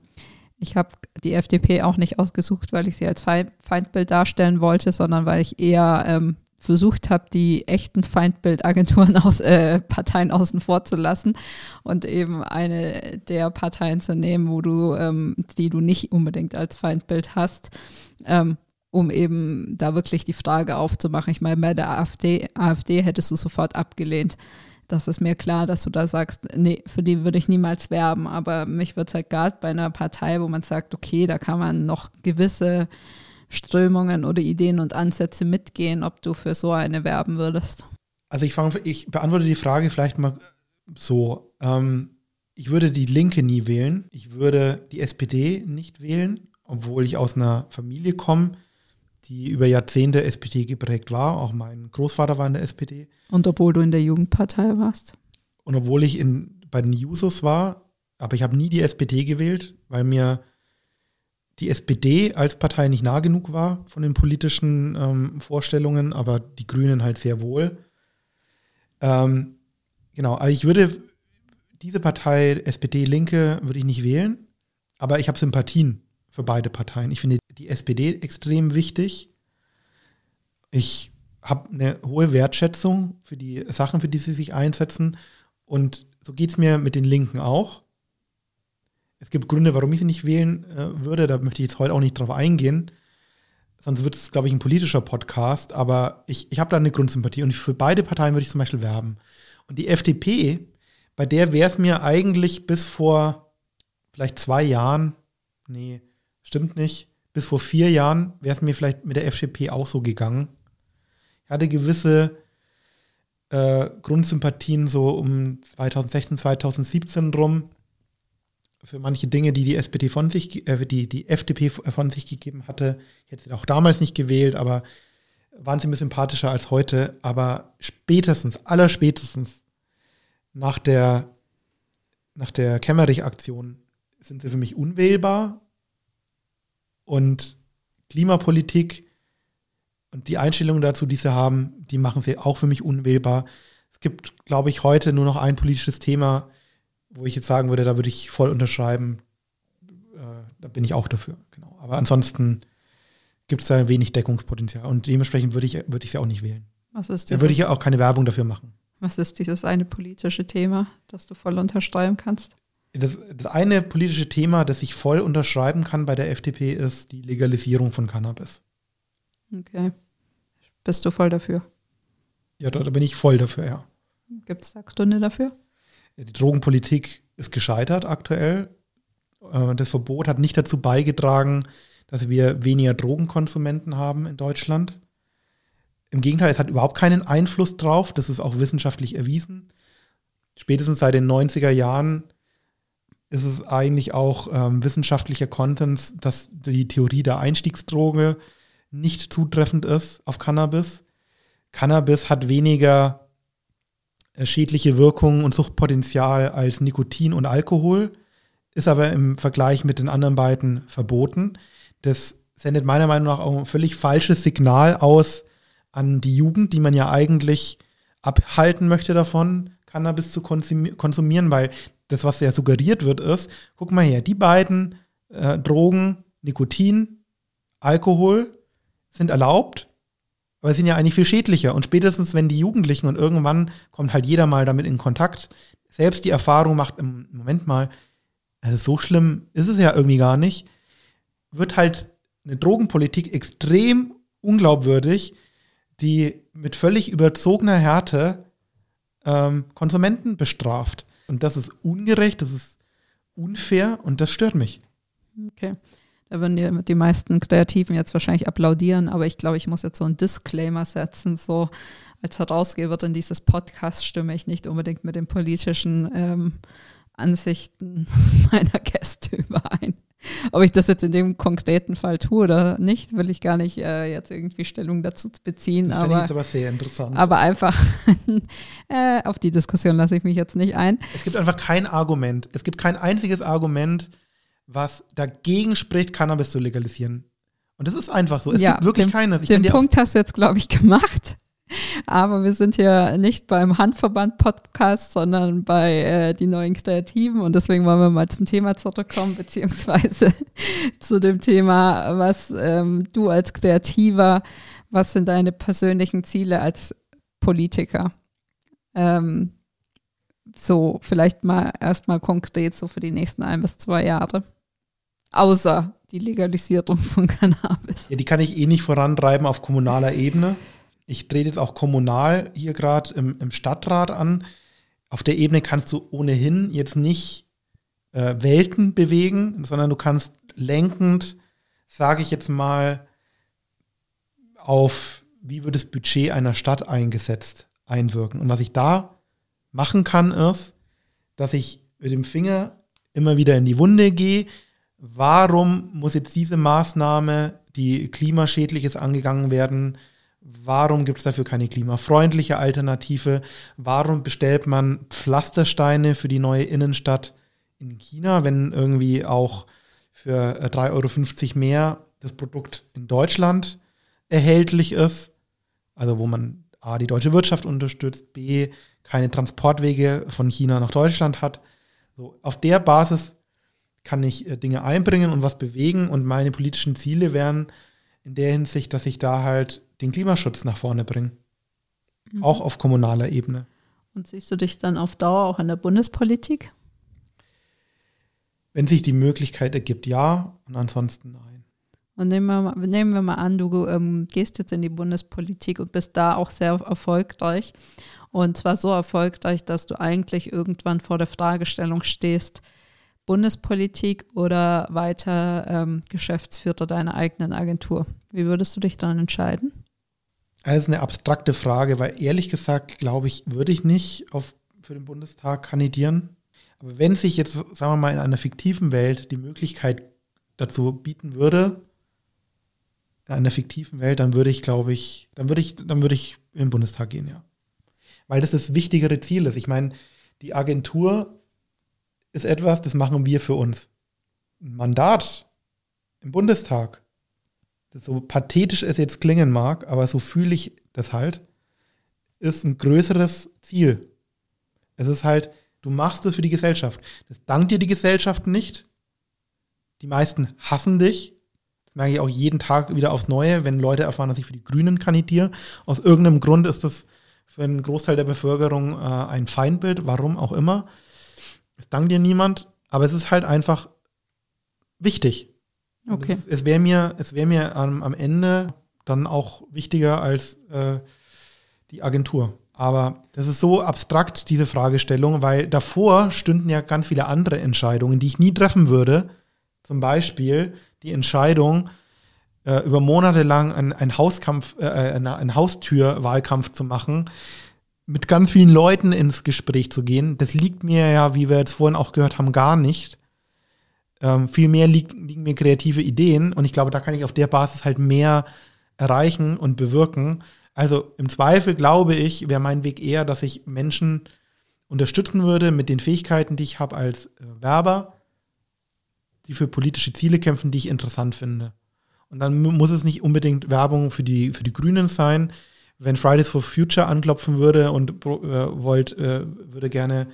ich habe die FDP auch nicht ausgesucht, weil ich sie als Feindbild darstellen wollte, sondern weil ich eher ähm, versucht habe, die echten Feindbildagenturen aus äh, Parteien außen vor zu lassen und eben eine der Parteien zu nehmen, wo du, ähm, die du nicht unbedingt als Feindbild hast, ähm, um eben da wirklich die Frage aufzumachen. Ich meine, bei der AfD, AfD hättest du sofort abgelehnt. das ist mir klar, dass du da sagst, nee, für die würde ich niemals werben. Aber mich wird es halt gerade bei einer Partei, wo man sagt, okay, da kann man noch gewisse Strömungen oder Ideen und Ansätze mitgehen, ob du für so eine werben würdest. Also ich, fang, ich beantworte die Frage vielleicht mal so. Ähm, ich würde die Linke nie wählen. Ich würde die SPD nicht wählen, obwohl ich aus einer Familie komme, die über Jahrzehnte SPD geprägt war. Auch mein Großvater war in der SPD. Und obwohl du in der Jugendpartei warst? Und obwohl ich in, bei den Jusos war, aber ich habe nie die SPD gewählt, weil mir die SPD als Partei nicht nah genug war von den politischen ähm, Vorstellungen, aber die Grünen halt sehr wohl. Ähm, genau, also ich würde diese Partei, SPD, Linke, würde ich nicht wählen, aber ich habe Sympathien für beide Parteien. Ich finde die SPD extrem wichtig. Ich habe eine hohe Wertschätzung für die Sachen, für die sie sich einsetzen. Und so geht es mir mit den Linken auch. Es gibt Gründe, warum ich sie nicht wählen äh, würde. Da möchte ich jetzt heute auch nicht drauf eingehen. Sonst wird es, glaube ich, ein politischer Podcast. Aber ich, ich habe da eine Grundsympathie. Und für beide Parteien würde ich zum Beispiel werben. Und die FDP, bei der wäre es mir eigentlich bis vor vielleicht zwei Jahren, nee, stimmt nicht, bis vor vier Jahren wäre es mir vielleicht mit der FDP auch so gegangen. Ich hatte gewisse äh, Grundsympathien so um 2016, 2017 rum für manche Dinge, die die SPD von sich, äh, die die FDP von sich gegeben hatte. Hätte sie auch damals nicht gewählt, aber waren sie mir sympathischer als heute. Aber spätestens, allerspätestens nach der, nach der Kemmerich-Aktion sind sie für mich unwählbar und Klimapolitik und die Einstellungen dazu, die sie haben, die machen sie auch für mich unwählbar. Es gibt, glaube ich, heute nur noch ein politisches Thema, wo ich jetzt sagen würde, da würde ich voll unterschreiben. Äh, da bin ich auch dafür. Genau. Aber ansonsten gibt es da wenig Deckungspotenzial und dementsprechend würde ich, würde ich sie auch nicht wählen. Was ist da würde ich ja auch keine Werbung dafür machen. Was ist dieses eine politische Thema, das du voll unterschreiben kannst? Das, das, eine politische Thema, das ich voll unterschreiben kann bei der FDP, ist die Legalisierung von Cannabis. Okay. Bist du voll dafür? Ja, da, da bin ich voll dafür, ja. Gibt es da Gründe dafür? Die Drogenpolitik ist gescheitert aktuell. Äh, das Verbot hat nicht dazu beigetragen, dass wir weniger Drogenkonsumenten haben in Deutschland. Im Gegenteil, es hat überhaupt keinen Einfluss drauf. Das ist auch wissenschaftlich erwiesen. Spätestens seit den 90er Jahren ist es eigentlich auch ähm, wissenschaftlicher Konsens, dass die Theorie der Einstiegsdroge nicht zutreffend ist auf Cannabis. Cannabis hat weniger schädliche Wirkungen und Suchtpotenzial als Nikotin und Alkohol, ist aber im Vergleich mit den anderen beiden verboten. Das sendet meiner Meinung nach auch ein völlig falsches Signal aus an die Jugend, die man ja eigentlich abhalten möchte davon, Cannabis zu konsumieren, weil das, was ja suggeriert wird, ist, guck mal her, die beiden äh, Drogen, Nikotin, Alkohol sind erlaubt, aber sind ja eigentlich viel schädlicher. Und spätestens, wenn die Jugendlichen und irgendwann kommt halt jeder mal damit in Kontakt, selbst die Erfahrung macht, im Moment mal, also so schlimm ist es ja irgendwie gar nicht, wird halt eine Drogenpolitik extrem unglaubwürdig, die mit völlig überzogener Härte ähm, Konsumenten bestraft. Und das ist ungerecht, das ist unfair und das stört mich. Okay. Da würden die, die meisten Kreativen jetzt wahrscheinlich applaudieren, aber ich glaube, ich muss jetzt so einen Disclaimer setzen, so als Herausgeberin dieses Podcasts stimme ich nicht unbedingt mit den politischen ähm, Ansichten meiner Gäste überein. Ob ich das jetzt in dem konkreten Fall tue oder nicht, will ich gar nicht äh, jetzt irgendwie Stellung dazu beziehen. Das aber, jetzt aber sehr interessant. Aber einfach äh, auf die Diskussion lasse ich mich jetzt nicht ein. Es gibt einfach kein Argument. Es gibt kein einziges Argument, was dagegen spricht, Cannabis zu legalisieren. Und das ist einfach so. Es ja, gibt wirklich den, keines. Ich den Punkt hast du jetzt, glaube ich, gemacht. Aber wir sind hier nicht beim Handverband-Podcast, sondern bei äh, die neuen Kreativen. Und deswegen wollen wir mal zum Thema zurückkommen, beziehungsweise zu dem Thema, was ähm, du als Kreativer, was sind deine persönlichen Ziele als Politiker? Ähm, so, vielleicht mal erstmal konkret so für die nächsten ein bis zwei Jahre. Außer die Legalisierung von Cannabis. Ja, die kann ich eh nicht vorantreiben auf kommunaler Ebene. Ich trete jetzt auch kommunal hier gerade im, im, Stadtrat an. auf der Ebene kannst du ohnehin jetzt nicht äh, Welten bewegen, sondern du kannst lenkend, sage ich jetzt mal, auf wie wird das Budget einer Stadt eingesetzt, einwirken. Und was ich da machen kann, ist, dass ich mit dem Finger immer wieder in die Wunde gehe. Warum muss jetzt diese Maßnahme, die klimaschädlich ist, angegangen werden? Warum gibt es dafür keine klimafreundliche Alternative? Warum bestellt man Pflastersteine für die neue Innenstadt in China, wenn irgendwie auch für 3,50 Euro mehr das Produkt in Deutschland erhältlich ist? Also wo man A, die deutsche Wirtschaft unterstützt, B, keine Transportwege von China nach Deutschland hat. So, auf der Basis kann ich äh, Dinge einbringen und was bewegen und meine politischen Ziele wären in der Hinsicht, dass ich da halt den Klimaschutz nach vorne bringe. Mhm. Auch auf kommunaler Ebene. Und siehst du dich dann auf Dauer auch in der Bundespolitik? Wenn sich die Möglichkeit ergibt, ja, und ansonsten nein. Und nehmen wir mal, nehmen wir mal an, du ähm, gehst jetzt in die Bundespolitik und bist da auch sehr erfolgreich. Und zwar so erfolgreich, dass du eigentlich irgendwann vor der Fragestellung stehst, Bundespolitik oder weiter ähm, Geschäftsführer deiner eigenen Agentur. Wie würdest du dich dann entscheiden? Das ist eine abstrakte Frage, weil ehrlich gesagt, glaube ich, würde ich nicht auf, für den Bundestag kandidieren. Aber wenn sich jetzt, sagen wir mal, in einer fiktiven Welt die Möglichkeit dazu bieten würde, in einer fiktiven Welt, dann würde ich, glaube ich, dann würde ich, dann würde ich in den Bundestag gehen, ja. Weil das das wichtigere Ziel ist. Ich meine, die Agentur ist etwas, das machen wir für uns. Ein Mandat im Bundestag, das so pathetisch es jetzt klingen mag, aber so fühle ich das halt, ist ein größeres Ziel. Es ist halt, du machst es für die Gesellschaft. Das dankt dir die Gesellschaft nicht. Die meisten hassen dich. Das merke ich auch jeden Tag wieder aufs Neue, wenn Leute erfahren, dass ich für die Grünen kandidiere. Aus irgendeinem Grund ist das für einen Großteil der Bevölkerung äh, ein Feindbild, warum auch immer. Es dankt dir niemand, aber es ist halt einfach wichtig. Okay. Es, es wäre mir, es wär mir am, am Ende dann auch wichtiger als äh, die Agentur. Aber das ist so abstrakt, diese Fragestellung, weil davor stünden ja ganz viele andere Entscheidungen, die ich nie treffen würde. Zum Beispiel die Entscheidung, äh, über Monate lang einen, einen Hauskampf, äh, einen Haustürwahlkampf zu machen, mit ganz vielen Leuten ins Gespräch zu gehen. Das liegt mir ja, wie wir jetzt vorhin auch gehört haben, gar nicht. Ähm, vielmehr lieg, liegen mir kreative Ideen und ich glaube, da kann ich auf der Basis halt mehr erreichen und bewirken. Also im Zweifel glaube ich, wäre mein Weg eher, dass ich Menschen unterstützen würde mit den Fähigkeiten, die ich habe als äh, Werber, die für politische Ziele kämpfen, die ich interessant finde. Und dann muss es nicht unbedingt Werbung für die, für die Grünen sein. Wenn Fridays for Future anklopfen würde und äh, wollt, äh, würde gerne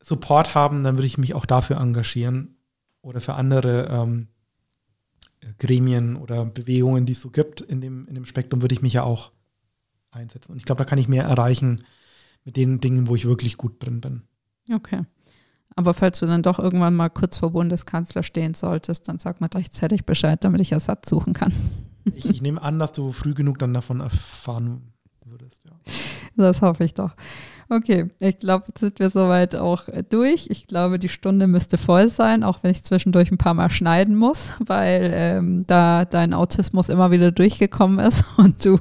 Support haben, dann würde ich mich auch dafür engagieren oder für andere ähm, Gremien oder Bewegungen, die es so gibt in dem, in dem Spektrum, würde ich mich ja auch einsetzen. Und ich glaube, da kann ich mehr erreichen mit den Dingen, wo ich wirklich gut drin bin. Okay. Aber falls du dann doch irgendwann mal kurz vor Bundeskanzler stehen solltest, dann sag mal rechtzeitig Bescheid, damit ich Ersatz suchen kann. Ich, ich nehme an, dass du früh genug dann davon erfahren würdest. Ja. Das hoffe ich doch. Okay, ich glaube, jetzt sind wir soweit auch äh, durch. Ich glaube, die Stunde müsste voll sein, auch wenn ich zwischendurch ein paar Mal schneiden muss, weil ähm, da dein Autismus immer wieder durchgekommen ist und du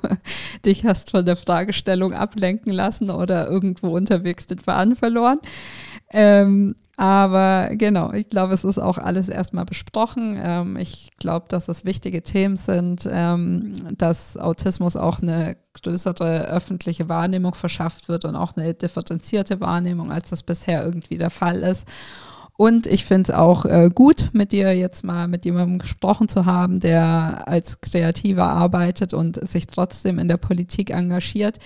dich hast von der Fragestellung ablenken lassen oder irgendwo unterwegs den Faden verloren. Ähm, aber genau, ich glaube, es ist auch alles erstmal besprochen. Ähm, ich glaube, dass es wichtige Themen sind, ähm, dass Autismus auch eine größere öffentliche Wahrnehmung verschafft wird und auch eine differenzierte Wahrnehmung, als das bisher irgendwie der Fall ist. Und ich finde es auch äh, gut, mit dir jetzt mal mit jemandem gesprochen zu haben, der als Kreativer arbeitet und sich trotzdem in der Politik engagiert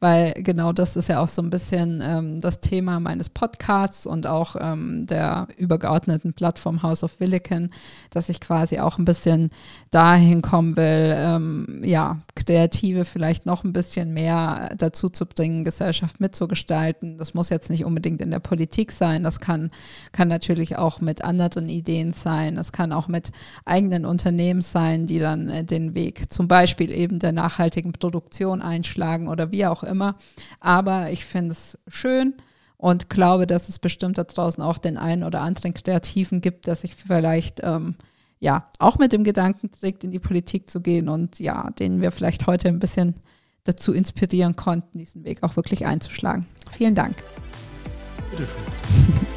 weil genau das ist ja auch so ein bisschen ähm, das Thema meines Podcasts und auch ähm, der übergeordneten Plattform House of Williken, dass ich quasi auch ein bisschen dahin kommen will, ähm, ja, Kreative vielleicht noch ein bisschen mehr dazu zu bringen, Gesellschaft mitzugestalten. Das muss jetzt nicht unbedingt in der Politik sein, das kann, kann natürlich auch mit anderen Ideen sein, das kann auch mit eigenen Unternehmen sein, die dann äh, den Weg zum Beispiel eben der nachhaltigen Produktion einschlagen oder wie auch immer. Aber ich finde es schön und glaube, dass es bestimmt da draußen auch den einen oder anderen Kreativen gibt, der sich vielleicht ähm, ja auch mit dem Gedanken trägt, in die Politik zu gehen und ja, den wir vielleicht heute ein bisschen dazu inspirieren konnten, diesen Weg auch wirklich einzuschlagen. Vielen Dank. Bitteschön.